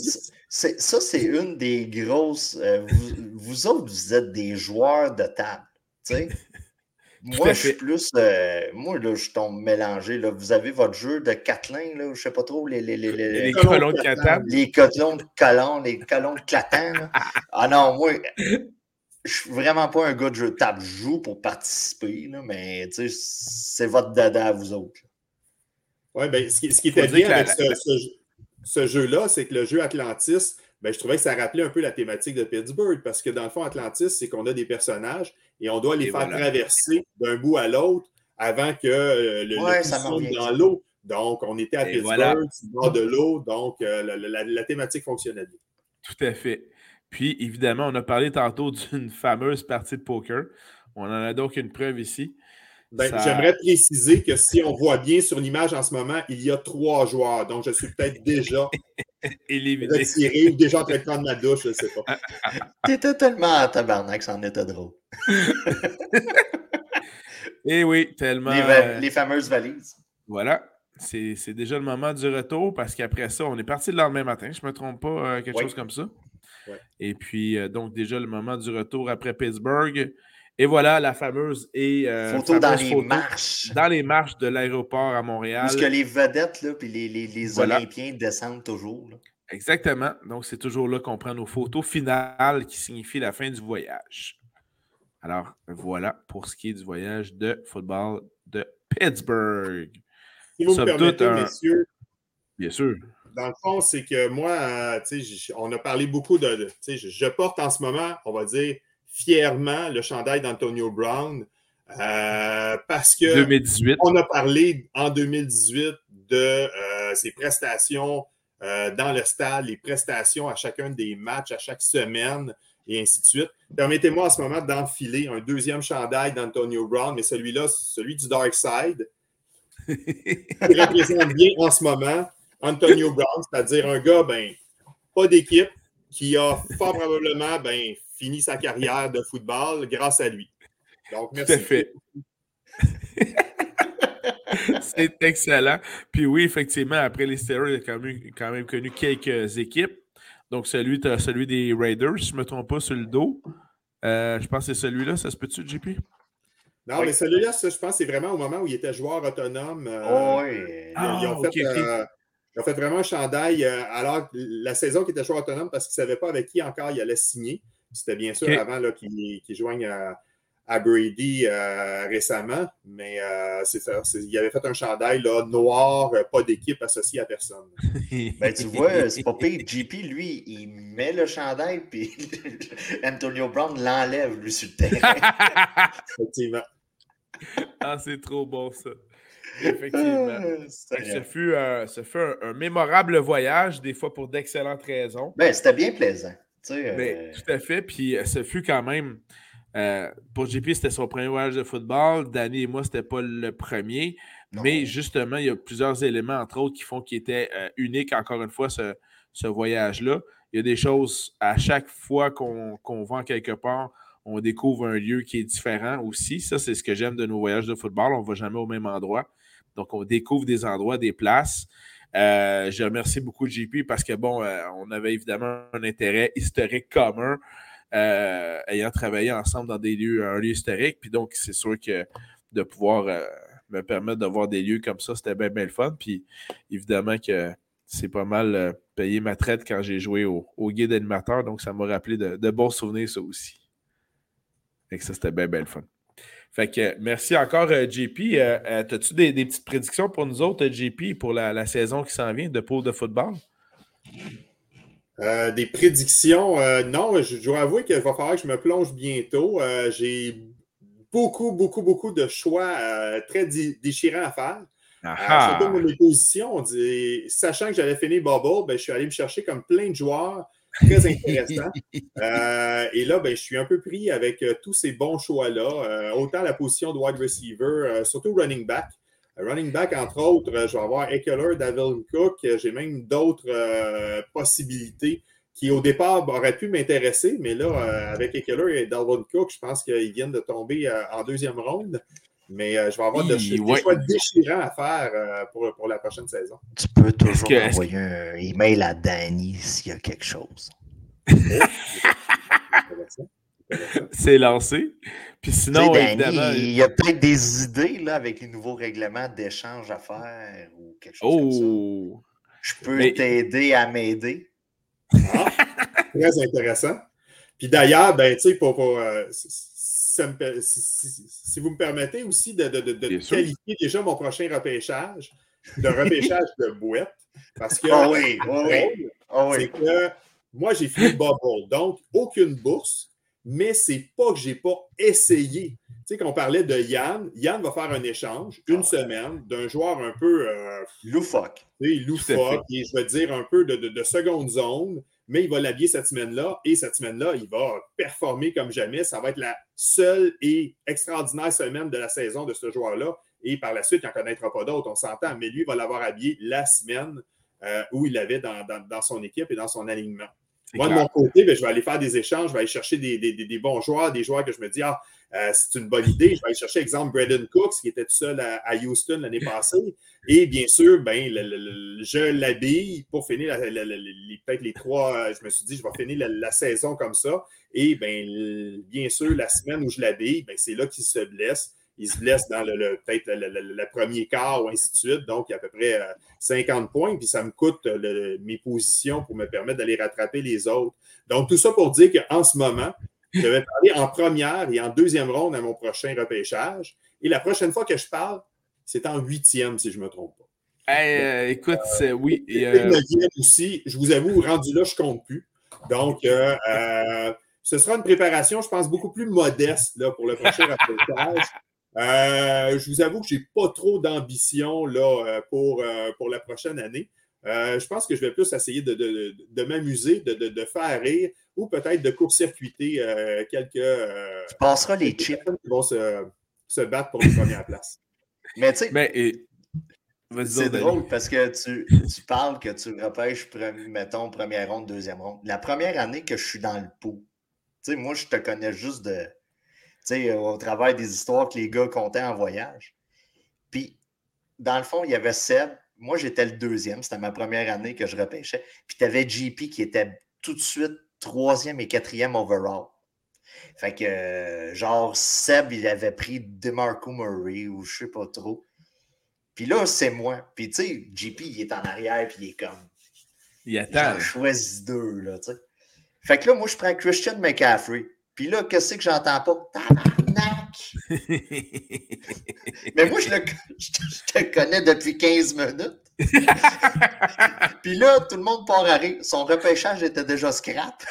B: ça, c'est une des grosses. Euh, vous, vous, autres, vous êtes des joueurs de table. Moi, je suis plus. Euh, moi, là, je tombe mélangé. Là. Vous avez votre jeu de Catlin, là, je sais pas trop, les, les, les, les,
A: les colons de Catan.
B: Les colons de colons, les colons de Clatan. ah non, moi, je suis vraiment pas un gars de jeu de table. Je joue pour participer, là, mais c'est votre dada à vous autres.
C: Oui, bien, ce qui, ce qui était bien avec ce, ce jeu-là, c'est que le jeu Atlantis, ben, je trouvais que ça rappelait un peu la thématique de Pittsburgh, parce que dans le fond, Atlantis, c'est qu'on a des personnages et on doit les faire traverser d'un bout à l'autre avant que euh, le, ouais, dans l'eau. Donc, on était à Pittsburgh, bord de l'eau, donc euh, la, thématique fonctionnait bien.
A: Tout à fait. Puis, évidemment, on a parlé tantôt d'une fameuse partie de poker. On en a donc une preuve ici.
C: Ben, j'aimerais préciser que si on voit bien sur l'image en ce moment, il y a trois joueurs. Donc, je suis peut-être déjà retiré ou déjà en train de prendre ma douche, je ne sais pas.
B: T'étais tellement à tabarnak, ça en était drôle.
A: Eh oui, tellement.
B: Euh, les, fameuses valises.
A: Voilà. C'est déjà le moment du retour parce qu'après ça, on est parti le lendemain matin, je ne me trompe pas, euh, quelque chose comme ça. Et puis, euh, donc, déjà le moment du retour après Pittsburgh. Et voilà la fameuse et
B: euh, photo dans les marches.
A: Dans les marches de l'aéroport à Montréal.
B: Parce que les vedettes là, puis les, les, Olympiens descendent toujours.
A: Exactement. Donc, c'est toujours là qu'on prend nos photos finales qui signifient la fin du voyage. Alors, voilà pour ce qui est du voyage de football de Pittsburgh.
C: Si vous me permettez, messieurs.
A: Bien sûr.
C: Dans le fond, c'est que moi, euh, on a parlé beaucoup de. je, je porte en ce moment, on va dire, fièrement le chandail d'Antonio Brown euh, parce que
A: 2018.
C: on a parlé en 2018 de euh, ses prestations euh, dans le stade, les prestations à chacun des matchs, à chaque semaine et ainsi de suite. Permettez-moi en ce moment d'enfiler un deuxième chandail d'Antonio Brown, mais celui-là, celui du Dark Side, qui représente bien en ce moment Antonio Brown, c'est-à-dire un gars, ben, pas d'équipe, qui a fort probablement ben, fini sa carrière de football grâce à lui. Donc, merci. Tout fait.
A: C'est excellent. Puis oui, effectivement, après les Steelers, il a quand même, quand même connu quelques équipes. Donc, celui, celui des Raiders, si je ne me trompe pas, sur le dos. Euh, je pense que c'est celui-là. Ça se peut-tu, JP?
C: Non, mais celui-là, je pense c'est vraiment au moment où il était joueur autonome.
B: Euh, oh, oui.
C: Ah, fait, euh, il a fait vraiment un chandail. alors, la saison qui était joueur autonome parce qu'il ne savait pas avec qui encore il allait signer. C'était bien sûr avant qu'il joigne à, Brady euh, récemment, mais euh, il avait fait un chandail là, noir, euh, pas d'équipe associée à personne.
B: ben, tu vois, c'est pas pire. JP, lui, il met le chandail, puis Antonio Brown l'enlève, lui, sur le terrain.
C: Effectivement.
A: Ah, c'est trop bon, ça. Effectivement. ce fut, un, mémorable voyage, des fois pour d'excellentes raisons.
B: Ben, c'était bien plaisant.
A: Euh, tout à fait. Puis euh, ce fut quand même. Euh, pour JP, c'était son premier voyage de football. Danny et moi, c'était pas le premier. Mais justement, il y a plusieurs éléments, entre autres, qui font qu'il était unique, encore une fois, ce, voyage-là. Il y a des choses, à chaque fois qu'on va quelque part, on découvre un lieu qui est différent aussi. Ça, c'est ce que j'aime de nos voyages de football. On ne va jamais au même endroit. Donc, on découvre des endroits, des places. Euh, je remercie beaucoup JP parce que, bon, euh, on avait évidemment un intérêt historique commun, euh, ayant travaillé ensemble dans des lieux, un lieu historique. Puis donc, c'est sûr que de pouvoir me permettre de voir des lieux comme ça, c'était bien, bien le fun. Puis évidemment que c'est pas mal payé ma traite quand j'ai joué au, guide animateur. Donc, ça m'a rappelé de, bons souvenirs, ça aussi. Et que ça, c'était bien, bien fun. Fait que merci encore, JP. As-tu des, petites prédictions pour nous autres, JP, pour la, saison qui s'en vient de pôle de football?
C: des prédictions, non, je, dois avouer qu'il va falloir que je me plonge bientôt. j'ai beaucoup, beaucoup, beaucoup de choix très déchirants à faire. Ah, euh, mes positions, sachant que j'avais fini Bubble, ben, je suis allé me chercher comme plein de joueurs très intéressants. Euh, et là, ben, je suis un peu pris avec euh, tous ces bons choix-là. autant la position de wide receiver, surtout running back. Running back, entre autres, je vais avoir Eckler, David Cook. J'ai même d'autres possibilités qui, au départ, auraient pu m'intéresser. Mais là, avec Eckler et Dalvin Cook, je pense qu'ils viennent de tomber en deuxième ronde. Mais euh, je vais avoir de, des choix déchirants à faire euh, pour, pour, la prochaine saison.
B: Tu peux toujours envoyer un email à Danny s'il y a quelque chose.
A: C'est lancé. Puis sinon,
B: Danny, il y a peut-être des idées là, avec les nouveaux règlements d'échange à faire ou quelque chose comme ça. Oh! Je peux t'aider à m'aider.
C: Ah, très intéressant. Puis d'ailleurs, ben, tu sais, pour, pour euh, si, vous me permettez aussi de, qualifier déjà mon prochain repêchage, de repêchage de boîte. Parce que,
B: oh oui, oh oui. Oh
C: c'est que moi, j'ai fait bubble, donc aucune bourse, mais c'est pas que j'ai pas essayé. Tu sais, qu'on parlait de Yann, Yann va faire un échange une semaine d'un joueur un peu euh,
B: loufoque.
C: loufoque, et je veux dire un peu de, de seconde zone mais il va l'habiller cette semaine-là et cette semaine-là, il va performer comme jamais. Ça va être la seule et extraordinaire semaine de la saison de ce joueur-là. Et par la suite, il n'en connaîtra pas d'autres, on s'entend, mais lui il va l'avoir habillé la semaine euh, où il l'avait dans, son équipe et dans son alignement. Moi, de mon côté, ben, je vais aller faire des échanges, je vais aller chercher des, bons joueurs, des joueurs que je me dis, ah, euh, c'est une bonne idée. Je vais aller chercher, exemple, Braden Cooks, qui était tout seul à, Houston l'année passée. Et bien sûr, ben, je l'habille pour finir peut-être les trois. Euh, je me suis dit, je vais finir la, saison comme ça. Et ben, bien sûr, la semaine où je l'habille, ben, c'est là qu'il se blesse il se blesse dans le, peut-être le, premier quart ou ainsi de suite. Donc, il y a à peu près 50 euh, points. Puis ça me coûte euh, mes positions pour me permettre d'aller rattraper les autres. Donc, tout ça pour dire qu'en ce moment, je vais parler en première et en deuxième ronde à mon prochain repêchage. Et la prochaine fois que je parle, c'est en huitième, si je ne me trompe pas.
A: Euh, écoute, oui.
C: Et, aussi, je vous avoue, rendu là, je ne compte plus. Donc, ce sera une préparation, je pense, beaucoup plus modeste là, pour le prochain repêchage. Euh, je vous avoue que je n'ai pas trop d'ambition là, euh, pour, euh, pour la prochaine année. Je pense que je vais plus essayer de, de, de m'amuser, de, faire rire ou peut-être de court-circuiter quelques. tu
B: passeras les chips.
C: qui vont se, se, battre pour la première place.
B: Mais tu sais. C'est drôle parce que tu, tu, parles que tu repêches, mettons, première ronde, deuxième ronde. La première année que je suis dans le pot, tu sais, moi, je te connais juste de, au travers des histoires que les gars comptaient en voyage. Puis, dans le fond, il y avait Seb. Moi, j'étais le deuxième. C'était ma première année que je repêchais. Puis, tu avais JP qui était tout de suite troisième et quatrième overall. Fait que, genre, Seb, il avait pris DeMarco Murray ou je sais pas trop. Puis là, c'est moi. Puis, tu sais, JP, il est en arrière, puis il est comme.
A: Il attend.
B: J'en choisis deux, là, tu sais. Fait que là, moi, je prends Christian McCaffrey. Puis là, qu'est-ce que j'entends pas? Mais moi, je, te connais depuis 15 minutes. Puis là, tout le monde part à rire. Son repêchage était déjà scrap.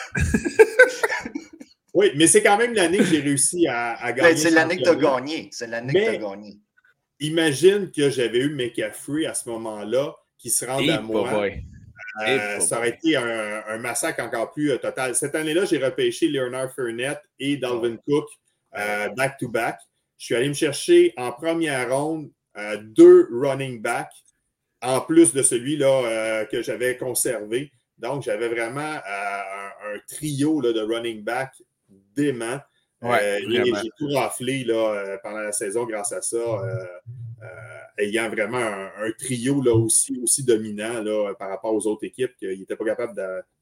C: oui, mais c'est quand même l'année que j'ai réussi à, ben, gagner.
B: c'est l'année que tu as gagné. C'est l'année que tu as gagné.
C: Imagine que j'avais eu McCaffrey à ce moment-là qui se rend à moi. Euh, ça aurait été un, massacre encore plus euh, total. Cette année-là, j'ai repêché Leonard Fournette et Dalvin Cook back-to-back. Euh, Je suis allé me chercher en première ronde deux running backs en plus de celui-là que j'avais conservé. Donc, j'avais vraiment un, trio de running back dément. j'ai tout raflé là, pendant la saison grâce à ça ayant vraiment un, trio là, aussi, aussi dominant là, par rapport aux autres équipes qu'il n'était pas capable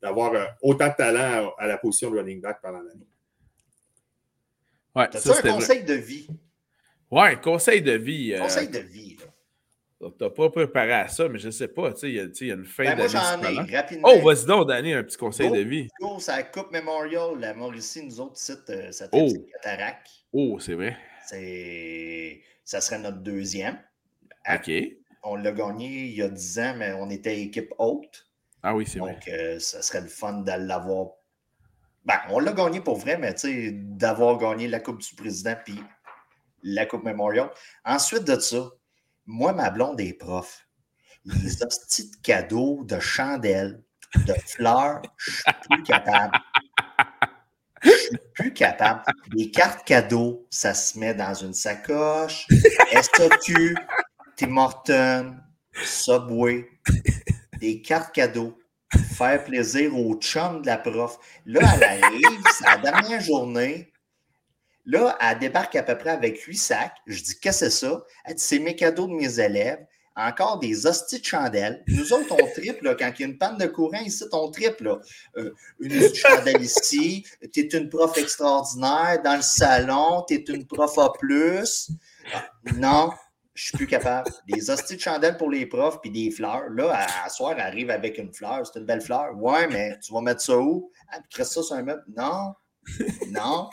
C: d'avoir euh, autant de talent à, la position de running back pendant l'année.
B: Ouais, c'est un conseil de vie?
A: Ouais, conseil de vie.
B: Euh, conseil de vie.
A: t'as pas préparé à ça, mais je sais pas, tu sais, il y, a- une fin
B: Ben, moi,
A: d'année.
B: j'en ai,
A: cependant.
B: rapidement.
A: Oh, vas-y donc, Danny, un petit conseil
B: Go.
A: de vie.
B: Go, c'est la Coupe Memorial, la Mauricie, nous autres, site, euh, ça
A: Oh.
B: fait Cataract.
A: Oh, c'est vrai.
B: C'est... Ça serait notre deuxième.
A: OK.
B: On l'a gagné il y a 10 ans, mais on était équipe haute.
A: Ah oui, c'est vrai.
B: Donc, euh, ça serait le fun de l'avoir. Ben, on l'a gagné pour vrai, mais tu sais, d'avoir gagné la Coupe du Président puis la Coupe Memorial. Ensuite de ça, moi, ma blonde est prof. Les hosties de cadeaux, de chandelles, de fleurs, je suis plus capable. Je suis plus capable. Les cartes cadeaux, ça se met dans une sacoche. SOQ, Tim Hortons, Subway, des cartes cadeaux. Faire plaisir au chum de la prof. Là, elle arrive, c'est la dernière journée. Là, elle débarque à peu près avec huit sacs. Je dis, qu'est-ce que c'est ça? Elle c'est mes cadeaux de mes élèves. Encore des hosties de chandelles. Nous autres, on triple, quand il y a une panne de courant ici, on triple. Euh, une chandelle ici, tu es une prof extraordinaire. Dans le salon, tu es une prof A. Ah, Non, je suis plus capable. Des hosties de chandelles pour les profs, puis des fleurs. Là, à, soir, elle arrive avec une fleur. C'est une belle fleur. Ouais, mais tu vas mettre ça où? Tu crées ça sur un meuble? Non, non.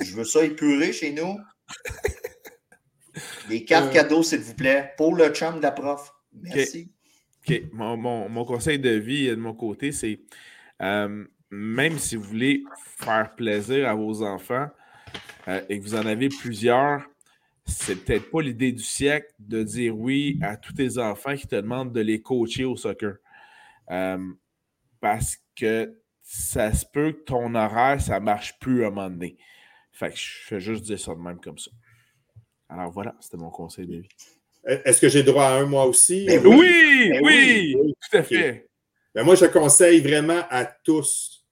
B: Je veux ça épuré chez nous. Des cartes
A: Euh.
B: cadeaux, s'il vous plaît, pour le chum de la prof. Merci.
A: Mon, mon- mon conseil de vie euh, de mon côté, c'est euh, même si vous voulez faire plaisir à vos enfants euh, et que vous en avez plusieurs, c'est peut-être pas l'idée du siècle de dire oui à tous tes enfants qui te demandent de les coacher au soccer. Parce que ça se peut que ton horaire, ça marche plus à un moment donné. Fait que je fais juste dire ça de même comme ça. Alors voilà, c'était mon conseil de vie.
C: Est-ce que j'ai droit à un mois aussi?
B: Ben
A: Oui,
B: oui.
A: oui,
B: Ben oui.
C: Oui.
A: tout à fait.
C: Ben, moi, je conseille vraiment à tous,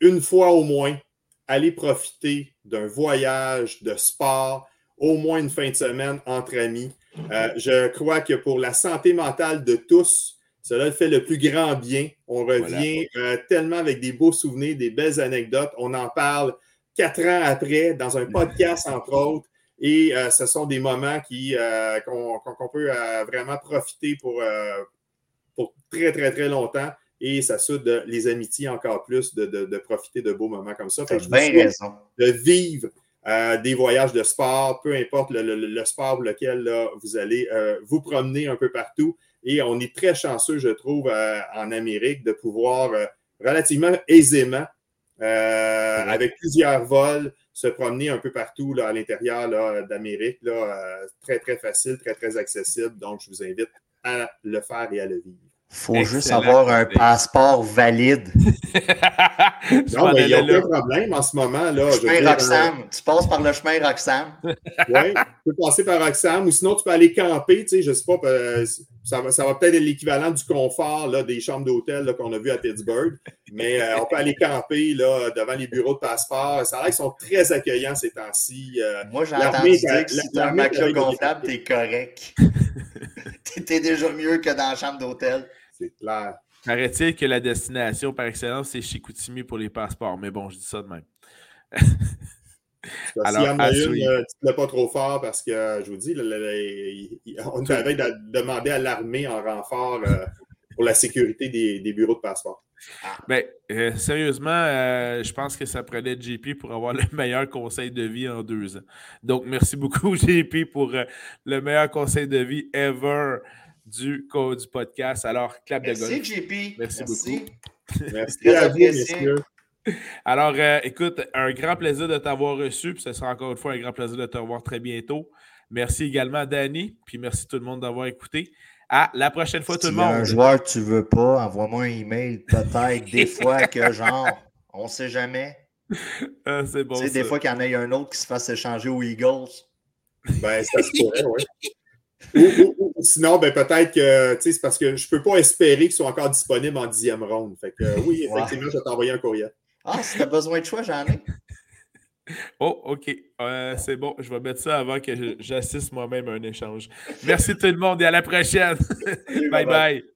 C: une fois au moins, aller profiter d'un voyage de sport, au moins une fin de semaine entre amis. Euh, je crois que pour la santé mentale de tous, cela fait le plus grand bien. On revient euh, tellement avec des beaux souvenirs, des belles anecdotes. On en parle quatre ans après dans un podcast, entre autres. Et euh, ce sont des moments qui, euh, qu'on, peut euh, vraiment profiter pour, pour très, très, très longtemps. Et ça soude les amitiés encore plus de, de- de profiter de beaux moments comme ça. Fait que
B: T'as
C: je vous
B: bien raison.
C: de vivre des voyages de sport, peu importe le, le- le sport pour lequel là, vous allez vous promener un peu partout. Et on est très chanceux, je trouve, en Amérique de pouvoir relativement aisément, euh, avec plusieurs vols, se promener un peu partout là, à l'intérieur là, d'Amérique. Là, euh, très, très facile, très, très accessible. Donc, je vous invite à le faire et à le vivre.
B: Faut juste avoir un passeport valide.
C: Non, mais il n'y a aucun problème en ce moment. Là,
B: chemin
C: dire,
B: Roxham. Tu passes par le chemin Roxham.
C: Oui, tu peux passer par Roxham ou sinon tu peux aller camper, tu sais, je ne sais pas, euh, ça va, ça va peut-être être l'équivalent du confort là, des chambres d'hôtel qu'on a vu à Pittsburgh, mais euh, on peut aller camper là, devant les bureaux de passeport. Ça a l'air qu'ils sont très accueillants ces temps-ci. euh,
B: Moi, j'ai
C: L'armée,
B: entendu
C: la-
B: dire que si tu as un matelas gonflable, t'es correct. T'es déjà mieux que dans la chambre d'hôtel.
C: C'est clair.
A: Paraît-il que la destination par excellence, c'est Chicoutimi pour les passeports. Mais bon, je dis ça de même. Alors,
C: S'il y en a une, euh, tu ne l'as pas trop fort parce que, euh, je vous dis, le- le- on avait demandé à l'armée en renfort euh, pour la sécurité des, des bureaux de passeport.
A: Ben, euh, sérieusement, je pense que ça prenait JP pour avoir le meilleur conseil de vie en deux ans. Donc, merci beaucoup, JP, pour le meilleur conseil de vie ever du, du podcast. Alors, clap de
B: Merci,
A: golf.
B: JP.
A: Merci
C: Merci
B: Très
C: à vous, messieurs.
A: Alors, euh, écoute, un grand plaisir de t'avoir reçu, puis ce sera encore une fois un grand plaisir de te revoir très bientôt. Merci également à Danny, puis merci tout le monde d'avoir écouté. À la prochaine fois, tout
B: Si
A: le
B: y a un
A: monde.
B: joueur que tu veux pas, envoie-moi un email. Peut-être des fois que genre, on sait jamais.
A: Ah, c'est bon.
B: tu sais, des fois qu'il y en ait un autre qui se fasse échanger aux Eagles.
C: Ben, ça se pourrait, oui. Ou, ou- ou- ou sinon, ben, peut-être que, tu sais, c'est parce que je ne peux pas espérer qu'ils soient encore disponibles en dixième ronde. Fait que, euh, oui,
B: Ouais.
C: effectivement, je vais t'envoyer un courriel.
B: Ah, si t'as besoin de choix, j'en ai.
A: Oh, OK. Euh, c'est bon. Je vais mettre ça avant que j'assiste moi-même à un échange. Merci tout le monde et à la prochaine. bye
B: bye.
A: bye.